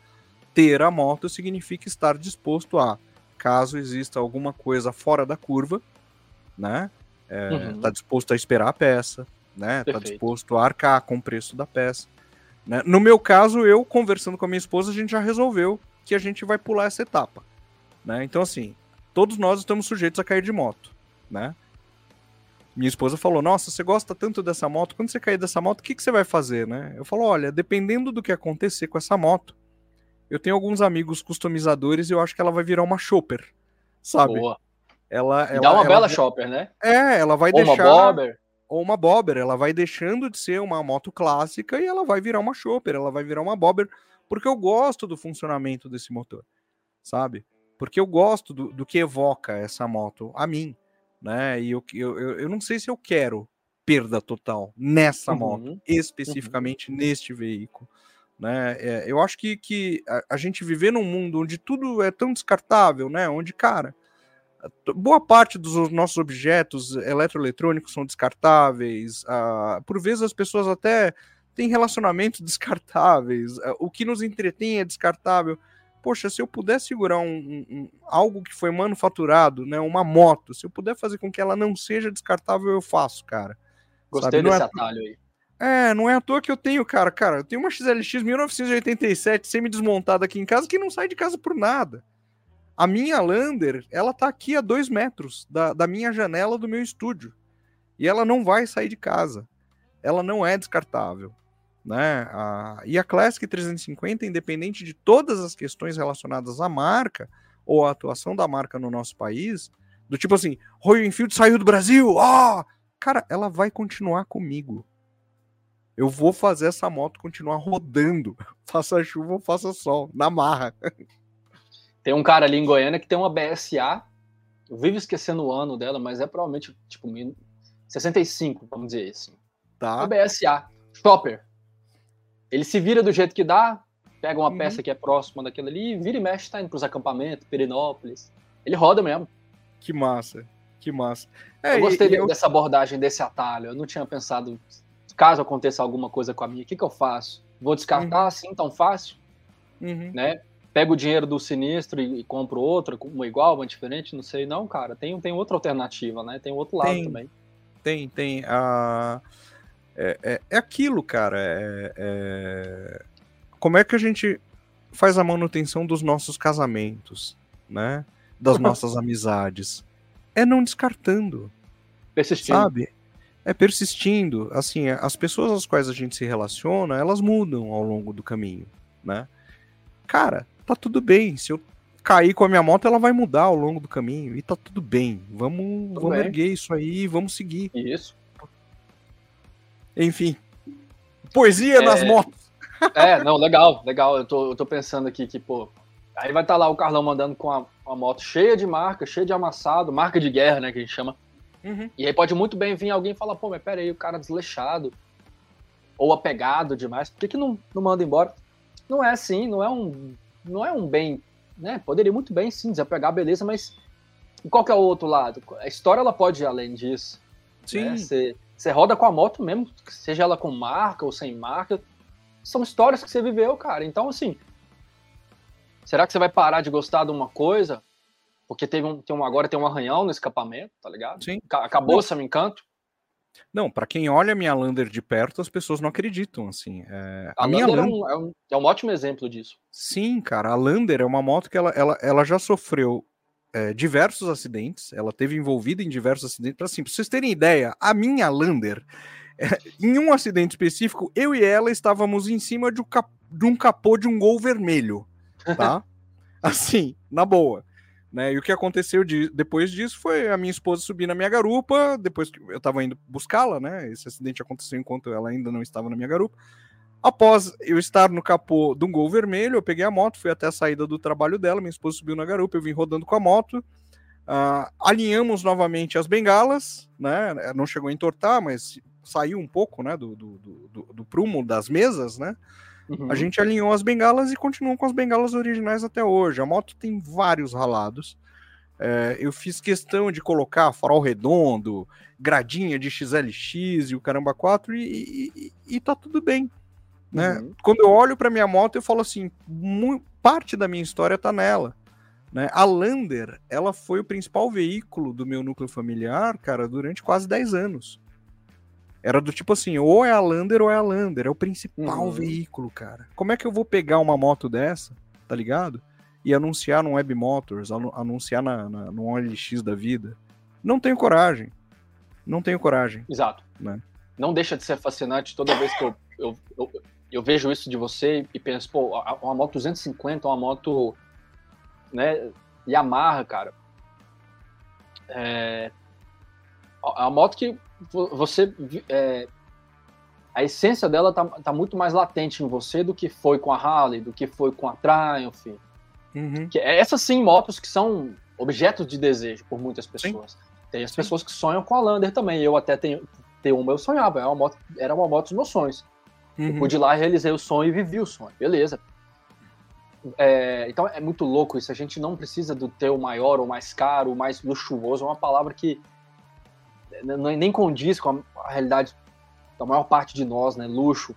ter a moto significa estar disposto a, caso exista alguma coisa fora da curva, né? É, uhum. Tá disposto a esperar a peça, né? Tá Perfeito. Tá disposto a arcar com o preço da peça. Né? No meu caso, eu conversando com a minha esposa, a gente já resolveu que a gente vai pular essa etapa, né? Então assim, todos nós estamos sujeitos a cair de moto, né? Minha esposa falou: Nossa, você gosta tanto dessa moto, quando você cair dessa moto, o que, que você vai fazer, né? Eu falo: Olha, dependendo do que acontecer com essa moto, Eu tenho alguns amigos customizadores e eu acho que ela vai virar uma shopper, sabe? Boa. Ela, ela dá uma ela, bela ela, shopper, né? É, ela vai Ou deixar. Uma bobber. Ou uma bobber. Ela vai deixando de ser uma moto clássica e ela vai virar uma shopper, ela vai virar uma bobber, porque eu gosto do funcionamento desse motor, sabe? Porque eu gosto do, do que evoca essa moto a mim, né? E eu, eu, eu, eu não sei se eu quero perda total nessa uhum. moto, especificamente uhum. neste veículo. Né? É, eu acho que, que a, a, gente viver num mundo onde tudo é tão descartável, né? Onde, cara, boa parte dos nossos objetos eletroeletrônicos são descartáveis. Uh, por vezes as pessoas até têm relacionamentos descartáveis. Uh, o que nos entretém é descartável. Poxa, se eu puder segurar um, um, algo que foi manufaturado, né, uma moto, se eu puder fazer com que ela não seja descartável, eu faço, cara. Gostei Sabe? desse é atalho aí. É, não é à toa que eu tenho, cara. Cara, eu tenho uma XLX 1987 semi-desmontada aqui em casa que não sai de casa por nada. A minha Lander, ela tá aqui a dois metros da, da minha janela do meu estúdio. E ela não vai sair de casa. Ela não é descartável. Né? A, e a Classic 350, independente de todas as questões relacionadas à marca ou à atuação da marca no nosso país, do tipo assim, Royal Enfield saiu do Brasil, ó! Oh! Cara, ela vai continuar comigo. Eu vou fazer essa moto continuar rodando, faça chuva ou faça sol, na marra. Tem um cara ali em Goiânia que tem uma BSA. Eu vivo esquecendo o ano dela, mas é provavelmente tipo 65, vamos dizer assim. Tá. Uma BSA. Chopper. Ele se vira do jeito que dá, pega uma uhum. peça que é próxima daquilo ali, vira e mexe, tá indo pros acampamentos, Perinópolis. Ele roda mesmo. Que massa, que massa. É, eu gostei e, eu... dessa abordagem, desse atalho. Eu não tinha pensado, caso aconteça alguma coisa com a minha, o que, que eu faço? Vou descartar uhum. assim tão fácil? Uhum. Né? Pego o dinheiro do sinistro e, e compro outra, uma igual, uma diferente, não sei. Não, cara, tem, tem outra alternativa, né? Tem outro lado tem, também. Tem, tem. A... É, é, é aquilo, cara. É, é... Como é que a gente faz a manutenção dos nossos casamentos, né? Das nossas amizades? É não descartando. Persistindo. Sabe? É persistindo. Assim, as pessoas às quais a gente se relaciona, elas mudam ao longo do caminho, né? Cara, tá tudo bem. Se eu cair com a minha moto, ela vai mudar ao longo do caminho. E tá tudo bem. Vamos, tudo vamos bem. erguer isso aí vamos seguir. Isso. Enfim. Poesia é... nas motos. É, não, legal, legal. Eu tô, eu tô pensando aqui que, pô. Aí vai estar tá lá o Carlão mandando com a, a, moto cheia de marca, cheia de amassado, marca de guerra, né, que a gente chama. Uhum. E aí pode muito bem vir alguém e falar, pô, mas pera aí, o cara desleixado ou apegado demais, por que, que não, não manda embora? Não é assim, não é um não é um bem, né? Poderia muito bem sim desapegar, beleza, mas qual que é o outro lado? A história ela pode ir além disso. Sim. Né? Você, você roda com a moto mesmo, seja ela com marca ou sem marca. São histórias que você viveu, cara. Então, assim, será que você vai parar de gostar de uma coisa? Porque teve um, tem um, agora tem um arranhão no escapamento, tá ligado? Sim. Acabou esse encanto. Não, para quem olha a minha Lander de perto, as pessoas não acreditam, assim. É... A, a minha Lander, Lander... É, um, é, um, é, um, ótimo exemplo disso. Sim, cara, a Lander é uma moto que ela, ela, ela já sofreu é, diversos acidentes, ela teve envolvida em diversos acidentes. Assim, pra vocês terem ideia, a minha Lander, é, em um acidente específico, eu e ela estávamos em cima de um, cap... de um capô de um gol vermelho, tá? assim, na boa. Né? E o que aconteceu de, depois disso foi a minha esposa subir na minha garupa, depois que eu estava indo buscá-la, né? Esse acidente aconteceu enquanto ela ainda não estava na minha garupa. Após eu estar no capô de um gol vermelho, eu peguei a moto, fui até a saída do trabalho dela, minha esposa subiu na garupa, eu vim rodando com a moto, uh, alinhamos novamente as bengalas, né? Não chegou a entortar, mas saiu um pouco, né? Do, do, do, do prumo das mesas, né? Uhum. A gente alinhou as bengalas e continuou com as bengalas originais até hoje. A moto tem vários ralados. É, eu fiz questão de colocar farol redondo, gradinha de XLX e o caramba 4 e, e, e tá tudo bem. Né? Uhum. Quando eu olho para minha moto, eu falo assim: parte da minha história tá nela. Né? A Lander, ela foi o principal veículo do meu núcleo familiar, cara, durante quase 10 anos. Era do tipo assim, ou é a Lander ou é a Lander, é o principal uhum. veículo, cara. Como é que eu vou pegar uma moto dessa, tá ligado? E anunciar no Web Motors, anunciar na, na, no OLX da vida? Não tenho coragem. Não tenho coragem. Exato. Né? Não deixa de ser fascinante toda vez que eu, eu, eu eu vejo isso de você e penso, pô, uma moto 250, uma moto, né, Yamaha, cara. É, a moto que você é, a essência dela tá, tá, muito mais latente em você do que foi com a Harley, do que foi com a Triumph. Uhum. Que é essas sim motos que são objetos de desejo por muitas pessoas. Sim. Tem as sim. pessoas que sonham com a Lander também. Eu até tenho, tenho uma, eu sonhava. Era uma moto, era uma moto dos meus sonhos. Uhum. Eu pude lá, realizei o sonho e vivi o sonho. Beleza. É, então é muito louco isso. A gente não precisa do ter o maior, o mais caro, o mais luxuoso. É uma palavra que nem condiz com a, realidade da maior parte de nós, né? Luxo.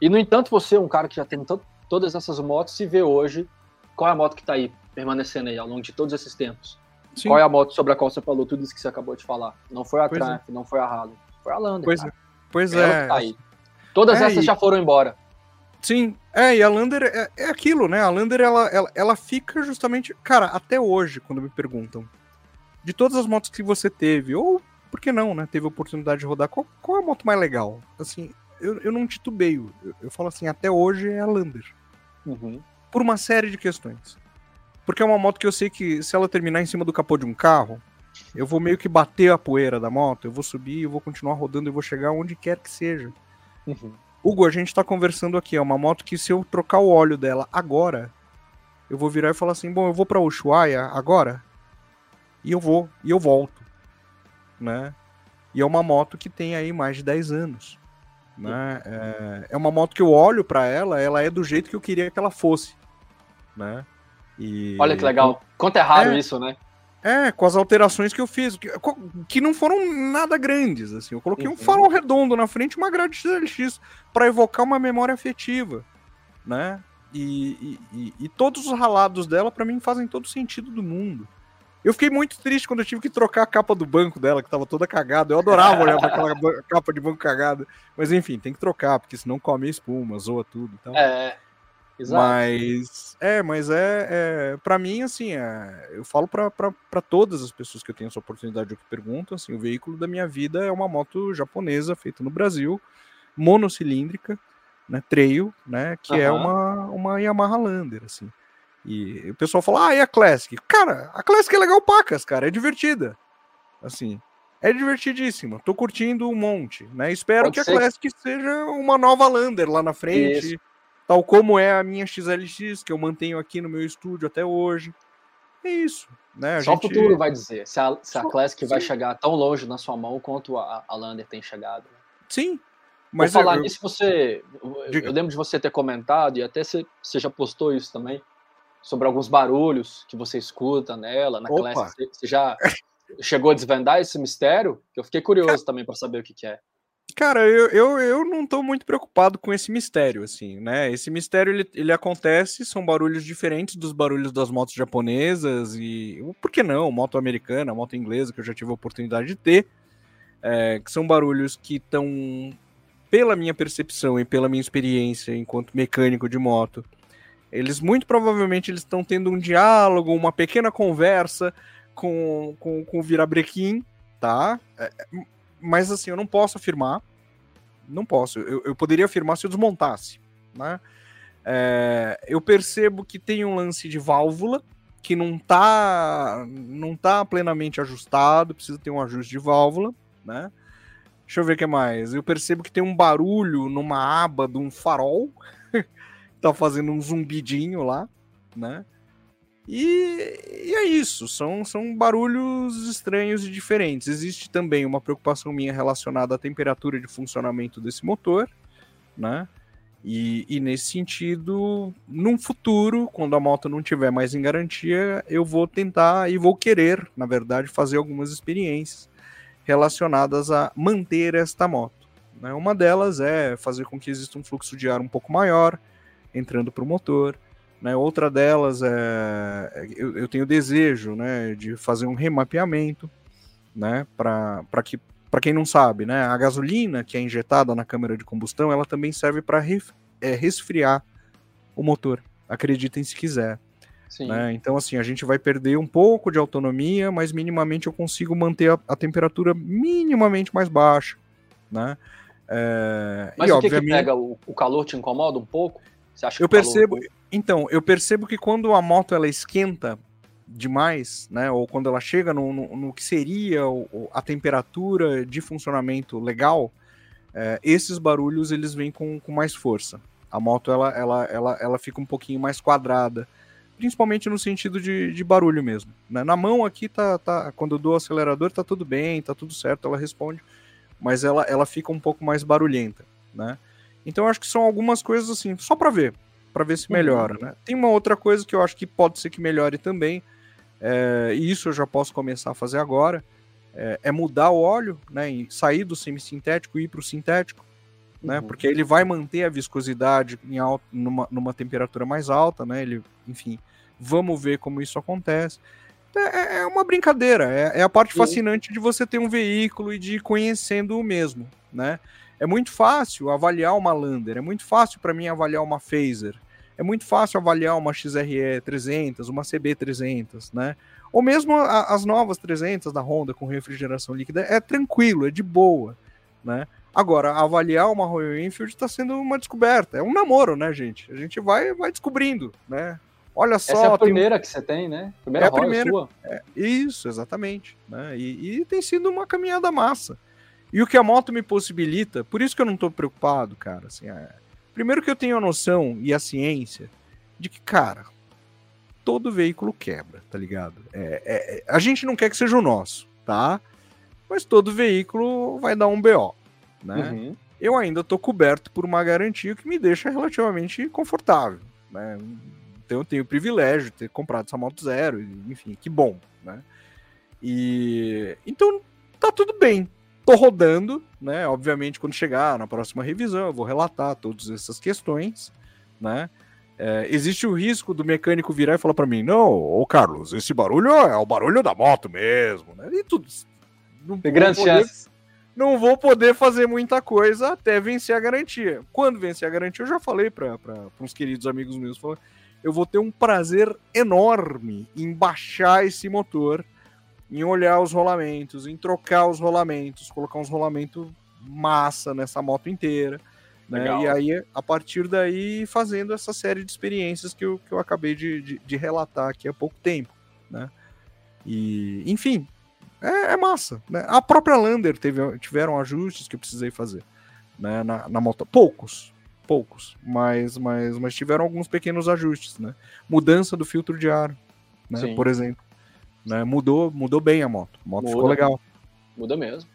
E, no entanto, você, um cara que já tem todas essas motos, se vê hoje. Qual é a moto que está aí, permanecendo aí ao longo de todos esses tempos? Sim. Qual é a moto sobre a qual você falou tudo isso que você acabou de falar? Não foi a pois Triumph, é. não foi a Harley, foi a Lander. Pois cara. é. Pois é. Tá aí. Todas é, essas e... já foram embora. Sim, é, e a Lander é, é, aquilo, né? A Lander, ela, ela, ela fica justamente. Cara, até hoje, quando me perguntam, de todas as motos que você teve, ou por que não, né? Teve a oportunidade de rodar. Qual, qual é a moto mais legal? Assim, eu, eu não titubeio. Eu, eu falo assim, até hoje é a Lander. Uhum. Por uma série de questões. Porque é uma moto que eu sei que se ela terminar em cima do capô de um carro, eu vou meio que bater a poeira da moto, eu vou subir, eu vou continuar rodando, eu vou chegar onde quer que seja. Uhum. Hugo, a gente tá conversando aqui, é uma moto que se eu trocar o óleo dela agora, eu vou virar e falar assim, bom, eu vou para Ushuaia agora, e eu vou, e eu volto né? E é uma moto que tem aí mais de 10 anos. Né? É, é uma moto que eu olho para ela, ela é do jeito que eu queria que ela fosse. Né? E, Olha que legal. Quanto é raro é, isso, né? É, com as alterações que eu fiz, que, que não foram nada grandes, assim. Eu coloquei uhum. um farol redondo na frente, uma grade XLX, para evocar uma memória afetiva, né? E, e, e, todos os ralados dela, para mim, fazem todo sentido do mundo. Eu fiquei muito triste quando eu tive que trocar a capa do banco dela, que tava toda cagada. Eu adorava olhar pra aquela capa de banco cagada. Mas enfim, tem que trocar, porque senão come espuma, zoa tudo. Então... É, exato. Mas, é, mas é, é para mim, assim, é, eu falo para todas as pessoas que eu tenho essa oportunidade que perguntam, assim, o veículo da minha vida é uma moto japonesa feita no Brasil, monocilíndrica, né, trail, né, que uhum. é uma, uma Yamaha Lander, assim. E o pessoal fala, ah, e a Classic? Cara, a Classic é legal pacas, cara, é divertida. Assim, é divertidíssima. Tô curtindo um monte, né? Espero Pode que ser. a Classic seja uma nova Lander lá na frente, Isso. tal como é a minha XLX, que eu mantenho aqui no meu estúdio até hoje. É isso, né? A Só gente... o futuro vai dizer se a, se a Classic vai chegar tão longe na sua mão quanto a, a Lander tem chegado. Sim, mas Vou falar eu, nisso, você. Eu, eu lembro de você ter comentado, e até você, você já postou isso também, sobre alguns barulhos que você escuta nela, na Opa. classe. Você já chegou a desvendar esse mistério? Eu fiquei curioso também para saber o que, que, é. Cara, eu, eu, eu não estou muito preocupado com esse mistério, assim, né? Esse mistério, ele, ele acontece, são barulhos diferentes dos barulhos das motos japonesas e, por que não, moto americana, moto inglesa, que eu já tive a oportunidade de ter, é, que são barulhos que estão, pela minha percepção e pela minha experiência enquanto mecânico de moto, eles muito provavelmente eles estão tendo um diálogo, uma pequena conversa com, com, com o Virabrequim, tá? É, é, mas assim, eu não posso afirmar. Não posso. Eu, eu poderia afirmar se eu desmontasse, né? É, eu percebo que tem um lance de válvula que não tá, não tá plenamente ajustado, precisa ter um ajuste de válvula, né? Deixa eu ver o que mais. Eu percebo que tem um barulho numa aba de um farol tá fazendo um zumbidinho lá, né? E, e, é isso, são, são barulhos estranhos e diferentes. Existe também uma preocupação minha relacionada à temperatura de funcionamento desse motor, né? E, e, nesse sentido, num futuro, quando a moto não tiver mais em garantia, eu vou tentar e vou querer, na verdade, fazer algumas experiências relacionadas a manter esta moto. Né? Uma delas é fazer com que exista um fluxo de ar um pouco maior, entrando para o motor. Né? Outra delas é eu, eu tenho desejo né, de fazer um remapeamento né, para que para quem não sabe, né, a gasolina que é injetada na câmara de combustão, ela também serve para é, resfriar o motor. Acreditem se quiser. Né? Então, assim, a gente vai perder um pouco de autonomia, mas minimamente eu consigo manter a, a temperatura minimamente mais baixa. Né? É, Mas o que, obviamente... que pega? O, o, calor te incomoda um pouco? Você acha eu percebo. Calor... Então, eu percebo que quando a moto ela esquenta demais, né? Ou quando ela chega no, no, no que seria a temperatura de funcionamento legal, é, esses barulhos eles vêm com, com mais força. A moto ela, ela, ela, ela fica um pouquinho mais quadrada, principalmente no sentido de, de barulho mesmo. Né? Na mão aqui tá, tá, quando eu dou o acelerador tá tudo bem, tá tudo certo, ela responde, mas ela, ela fica um pouco mais barulhenta, né? Então acho que são algumas coisas assim, só para ver, para ver se uhum. melhora, né? Tem uma outra coisa que eu acho que pode ser que melhore também, é, e isso eu já posso começar a fazer agora, é, é mudar o óleo, né? E sair do semissintético e ir para o sintético, né? Uhum. Porque ele vai manter a viscosidade em alto, numa, numa temperatura mais alta, né? Ele, enfim, vamos ver como isso acontece. É, é, é uma brincadeira, é, é a parte fascinante de você ter um veículo e de ir conhecendo o mesmo, né? É muito fácil avaliar uma Lander, é muito fácil para mim avaliar uma Phaser, é muito fácil avaliar uma XRE 300, uma CB 300, né? Ou mesmo a, as novas 300 da Honda com refrigeração líquida, é tranquilo, é de boa, né? Agora, avaliar uma Royal Enfield está sendo uma descoberta, é um namoro, né, gente? A gente vai, vai descobrindo, né? Olha só. Essa é a primeira tem... que você tem, né? Primeira é a primeira. Sua. É, isso, exatamente. Né? E, e, tem sido uma caminhada massa. E o que a moto me possibilita, por isso que eu não estou preocupado, cara. Assim, é... Primeiro que eu tenho a noção e a ciência de que, cara, todo veículo quebra, tá ligado? É, é, é, a gente não quer que seja o nosso, tá? Mas todo veículo vai dar um BO, né? Uhum. Eu ainda tô coberto por uma garantia que me deixa relativamente confortável, né? Então eu tenho o privilégio de ter comprado essa moto zero, enfim, que bom, né? E então tá tudo bem, Tô rodando, né? Obviamente, quando chegar na próxima revisão, eu vou relatar todas essas questões, né? É, existe o risco do mecânico virar e falar para mim: não, ô Carlos, esse barulho é o barulho da moto mesmo, né? E tudo. Não Tem grandes poder, chances. Não vou poder fazer muita coisa até vencer a garantia. Quando vencer a garantia, eu já falei para uns queridos amigos meus: eu vou ter um prazer enorme em baixar esse motor em olhar os rolamentos, em trocar os rolamentos, colocar uns rolamentos massa nessa moto inteira. Né? E aí, a partir daí, fazendo essa série de experiências que eu, que eu acabei de, de, de relatar aqui há pouco tempo. Né? E, enfim, é, é massa. Né? A própria Lander teve, tiveram ajustes que eu precisei fazer né? na, na moto. Poucos, poucos, mas, mas, mas tiveram alguns pequenos ajustes. Né? Mudança do filtro de ar, né? por exemplo. Né? Mudou, mudou bem a moto. A moto Muda, ficou legal. Muda mesmo.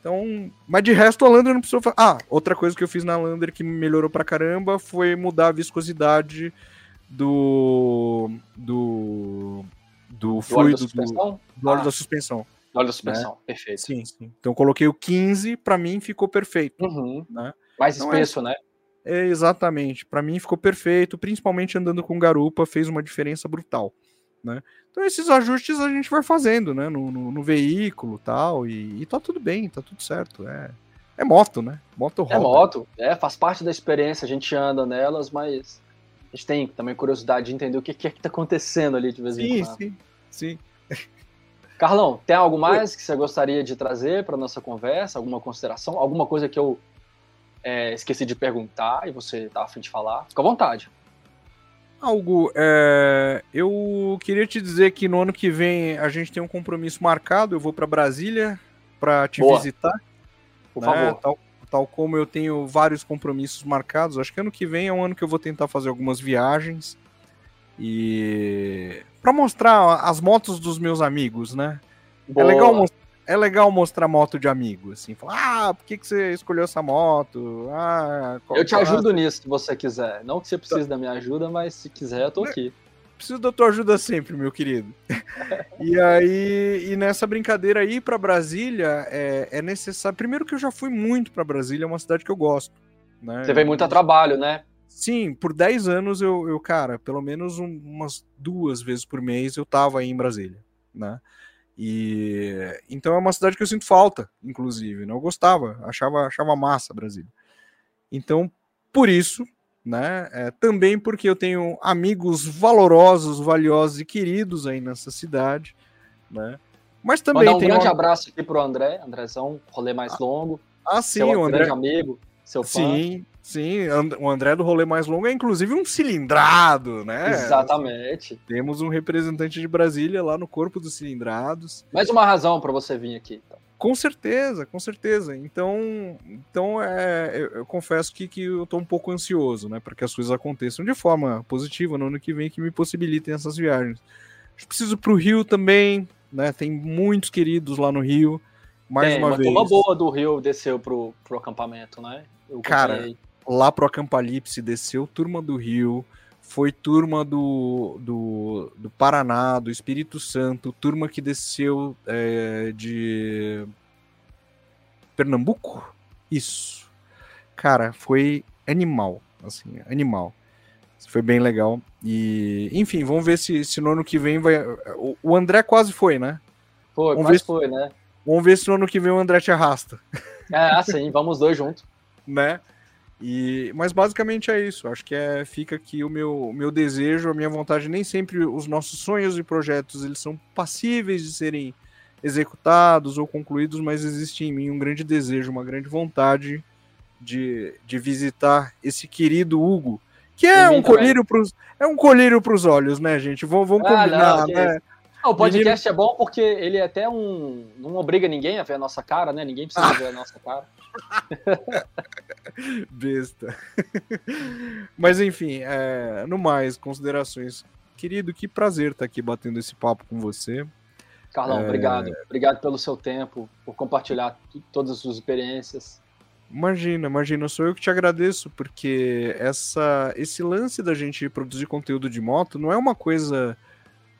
Então, mas de resto a Lander não precisou fazer. Ah, outra coisa que eu fiz na Lander que melhorou pra caramba foi mudar a viscosidade do do do, do fluido do, óleo ah. da suspensão. Do óleo da suspensão, né? perfeito. Sim, sim. Então coloquei o 15, para mim ficou perfeito, uhum. né? Mais então, espesso, é... né? É, exatamente. Para mim ficou perfeito, principalmente andando com garupa, fez uma diferença brutal, né? Então esses ajustes a gente vai fazendo, né? No, no, no veículo tal, e, e tá tudo bem, tá tudo certo. É, é moto, né? Moto roda. É moto, é, faz parte da experiência, a gente anda nelas, mas a gente tem também curiosidade de entender o que, que é que tá acontecendo ali de vez em quando. Sim, sim, sim. Carlão, tem algo mais que você gostaria de trazer para nossa conversa? Alguma consideração? Alguma coisa que eu é, esqueci de perguntar e você tá afim de falar? Fica à vontade. Algo, é, eu queria te dizer que no ano que vem a gente tem um compromisso marcado. Eu vou para Brasília para te Boa. visitar. Por né? favor. Tal, tal, como eu tenho vários compromissos marcados. Acho que ano que vem é um ano que eu vou tentar fazer algumas viagens e para mostrar as motos dos meus amigos, né? É Boa. É legal mostrar é legal mostrar moto de amigo, assim, falar, ah, por que, que você escolheu essa moto? Ah, eu te ajudo nisso se você quiser. Não que você precise da minha ajuda, mas se quiser, eu tô aqui. Preciso da tua ajuda sempre, meu querido. e aí, e nessa brincadeira aí para Brasília, é, é, necessário. Primeiro que eu já fui muito para Brasília, é uma cidade que eu gosto. Né? Você vem muito a trabalho, né? Sim, por 10 anos eu, eu cara, pelo menos um, umas duas vezes por mês eu tava aí em Brasília, né? E então é uma cidade que eu sinto falta, inclusive. Não né? gostava, achava, achava massa Brasília. Então, por isso, né? É, também porque eu tenho amigos valorosos, valiosos e queridos aí nessa cidade, né? Mas também Mandar um grande uma... abraço aqui pro André, Andrezão, rolê mais ah, longo. Ah, sim, seu o André. grande amigo, seu fã. Sim, sim. O André do rolê mais longo é inclusive um cilindrado, né? Exatamente. Temos um representante de Brasília lá no corpo dos cilindrados. Mais uma razão para você vir aqui. Então. Com certeza, com certeza. Então, então é, eu, eu confesso que, que eu estou um pouco ansioso, né, para que as coisas aconteçam de forma positiva no ano que vem, que me possibilitem essas viagens. Eu preciso para o Rio também, né? Tem muitos queridos lá no Rio. Mais Tem, uma, uma vez. turma boa do Rio desceu pro, pro acampamento, né? Eu Cara. Lá pro Acampalipse desceu turma do Rio, foi turma do, do, do Paraná, do Espírito Santo, turma que desceu é, de Pernambuco? Isso. Cara, foi animal, assim, animal. Foi bem legal. E, enfim, vamos ver se, se no ano que vem vai. O, o André quase foi, né? Foi, vamos quase ver- foi, né? Vamos ver se no ano que vem o André te arrasta. É, assim, vamos dois juntos. né? E, mas basicamente é isso. Acho que é, fica aqui o meu, meu desejo, a minha vontade. Nem sempre os nossos sonhos e projetos eles são passíveis de serem executados ou concluídos, mas existe em mim um grande desejo, uma grande vontade de, de visitar esse querido Hugo, que é um colírio para é um colírio para os olhos, né, gente? Vamos, vamos Ah, combinar, não, né? Ah, o podcast é bom porque ele é até um. Não obriga ninguém a ver a nossa cara, né? Ninguém precisa ver a nossa cara. Besta. Mas enfim, é, no mais, considerações. Querido, que prazer estar aqui batendo esse papo com você. Carlão, É. obrigado. Obrigado pelo seu tempo, por compartilhar todas as suas experiências. Imagina, imagina, sou eu que te agradeço, porque essa, esse lance da gente produzir conteúdo de moto não é uma coisa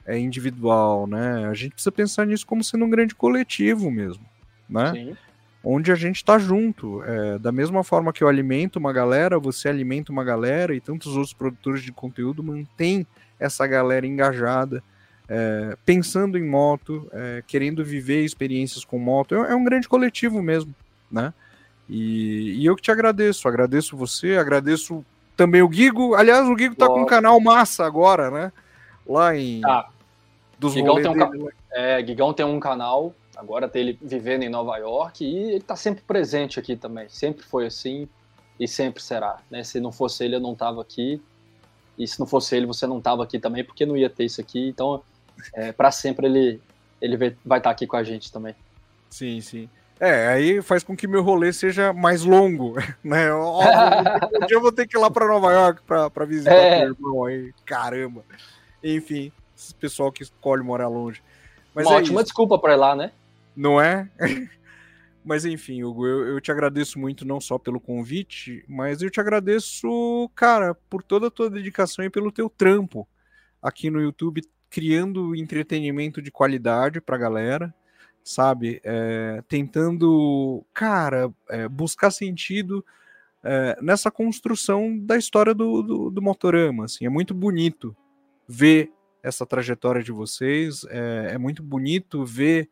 é, individual, né? A gente precisa pensar nisso como sendo um grande coletivo mesmo, né? Sim. onde a gente está junto. É, da mesma forma que eu alimento uma galera, você alimenta uma galera e tantos outros produtores de conteúdo mantém essa galera engajada, é, pensando em moto, é, querendo viver experiências com moto. É, é um grande coletivo mesmo, né? E, e eu que te agradeço, agradeço você, agradeço também o Guigo. Aliás, o Guigo tá com um canal massa agora, né? Lá em Tá. dos rolês tem um né? É, Guigão tem um canal, agora tem ele vivendo em Nova York, e ele tá sempre presente aqui também. Sempre foi assim e sempre será. Né? Se não fosse ele, eu não tava aqui. E se não fosse ele, você não tava aqui também, porque não ia ter isso aqui. Então, é, para sempre ele, ele vai estar aqui com a gente também. Sim, sim. É, aí faz com que meu rolê seja mais longo, né? Óbvio, um dia eu vou ter que ir lá para Nova York pra, pra visitar É. meu irmão aí, caramba. Enfim, esse pessoal que escolhe morar longe. Mas Uma é ótima isso, desculpa para ir lá, né? não é? Mas enfim, Hugo, eu, eu te agradeço muito não só pelo convite, mas eu te agradeço, cara, por toda a tua dedicação e pelo teu trampo aqui no YouTube, criando entretenimento de qualidade pra galera, sabe? É, tentando, cara, é, buscar sentido é, nessa construção da história do, do, do Motorama, assim, é muito bonito ver essa trajetória de vocês, é, é muito bonito ver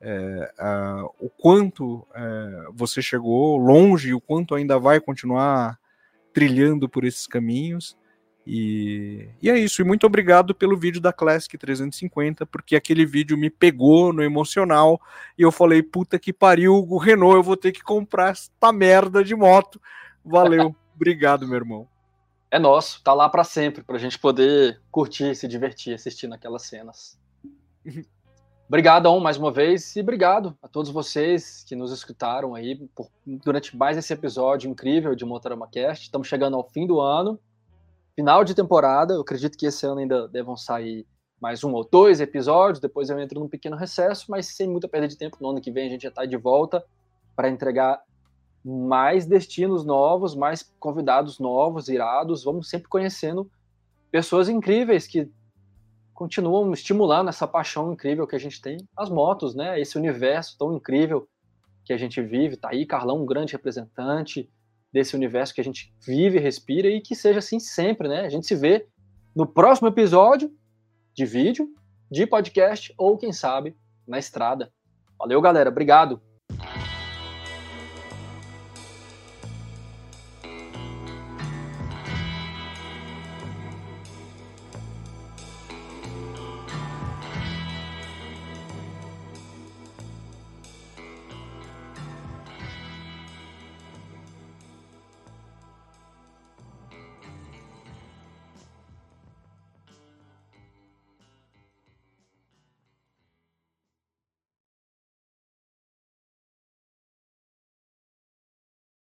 é, a- o quanto é, você chegou longe o quanto ainda vai continuar trilhando por esses caminhos. E, e é isso. E muito obrigado pelo vídeo da Classic 350, porque aquele vídeo me pegou no emocional e eu falei: puta que pariu, o Renault, eu vou ter que comprar esta merda de moto. Valeu. obrigado, meu irmão. É nosso, tá lá para sempre, pra gente poder curtir, se divertir assistindo aquelas cenas. Obrigadão mais uma vez e obrigado a todos vocês que nos escutaram aí por- durante mais esse episódio incrível de Motorama Cast. Estamos chegando ao fim do ano, final de temporada. Eu acredito que esse ano ainda devam sair mais um ou dois episódios. Depois eu entro num pequeno recesso, mas sem muita perda de tempo. No ano que vem a gente já está de volta para entregar mais destinos novos, mais convidados novos, irados. Vamos sempre conhecendo pessoas incríveis que continuam estimulando essa paixão incrível que a gente tem, as motos, né? Esse universo tão incrível que a gente vive. Tá aí, Carlão, um grande representante desse universo que a gente vive, respira e que seja assim sempre, né? A gente se vê no próximo episódio de vídeo, de podcast ou quem sabe na estrada. Valeu, galera. Obrigado.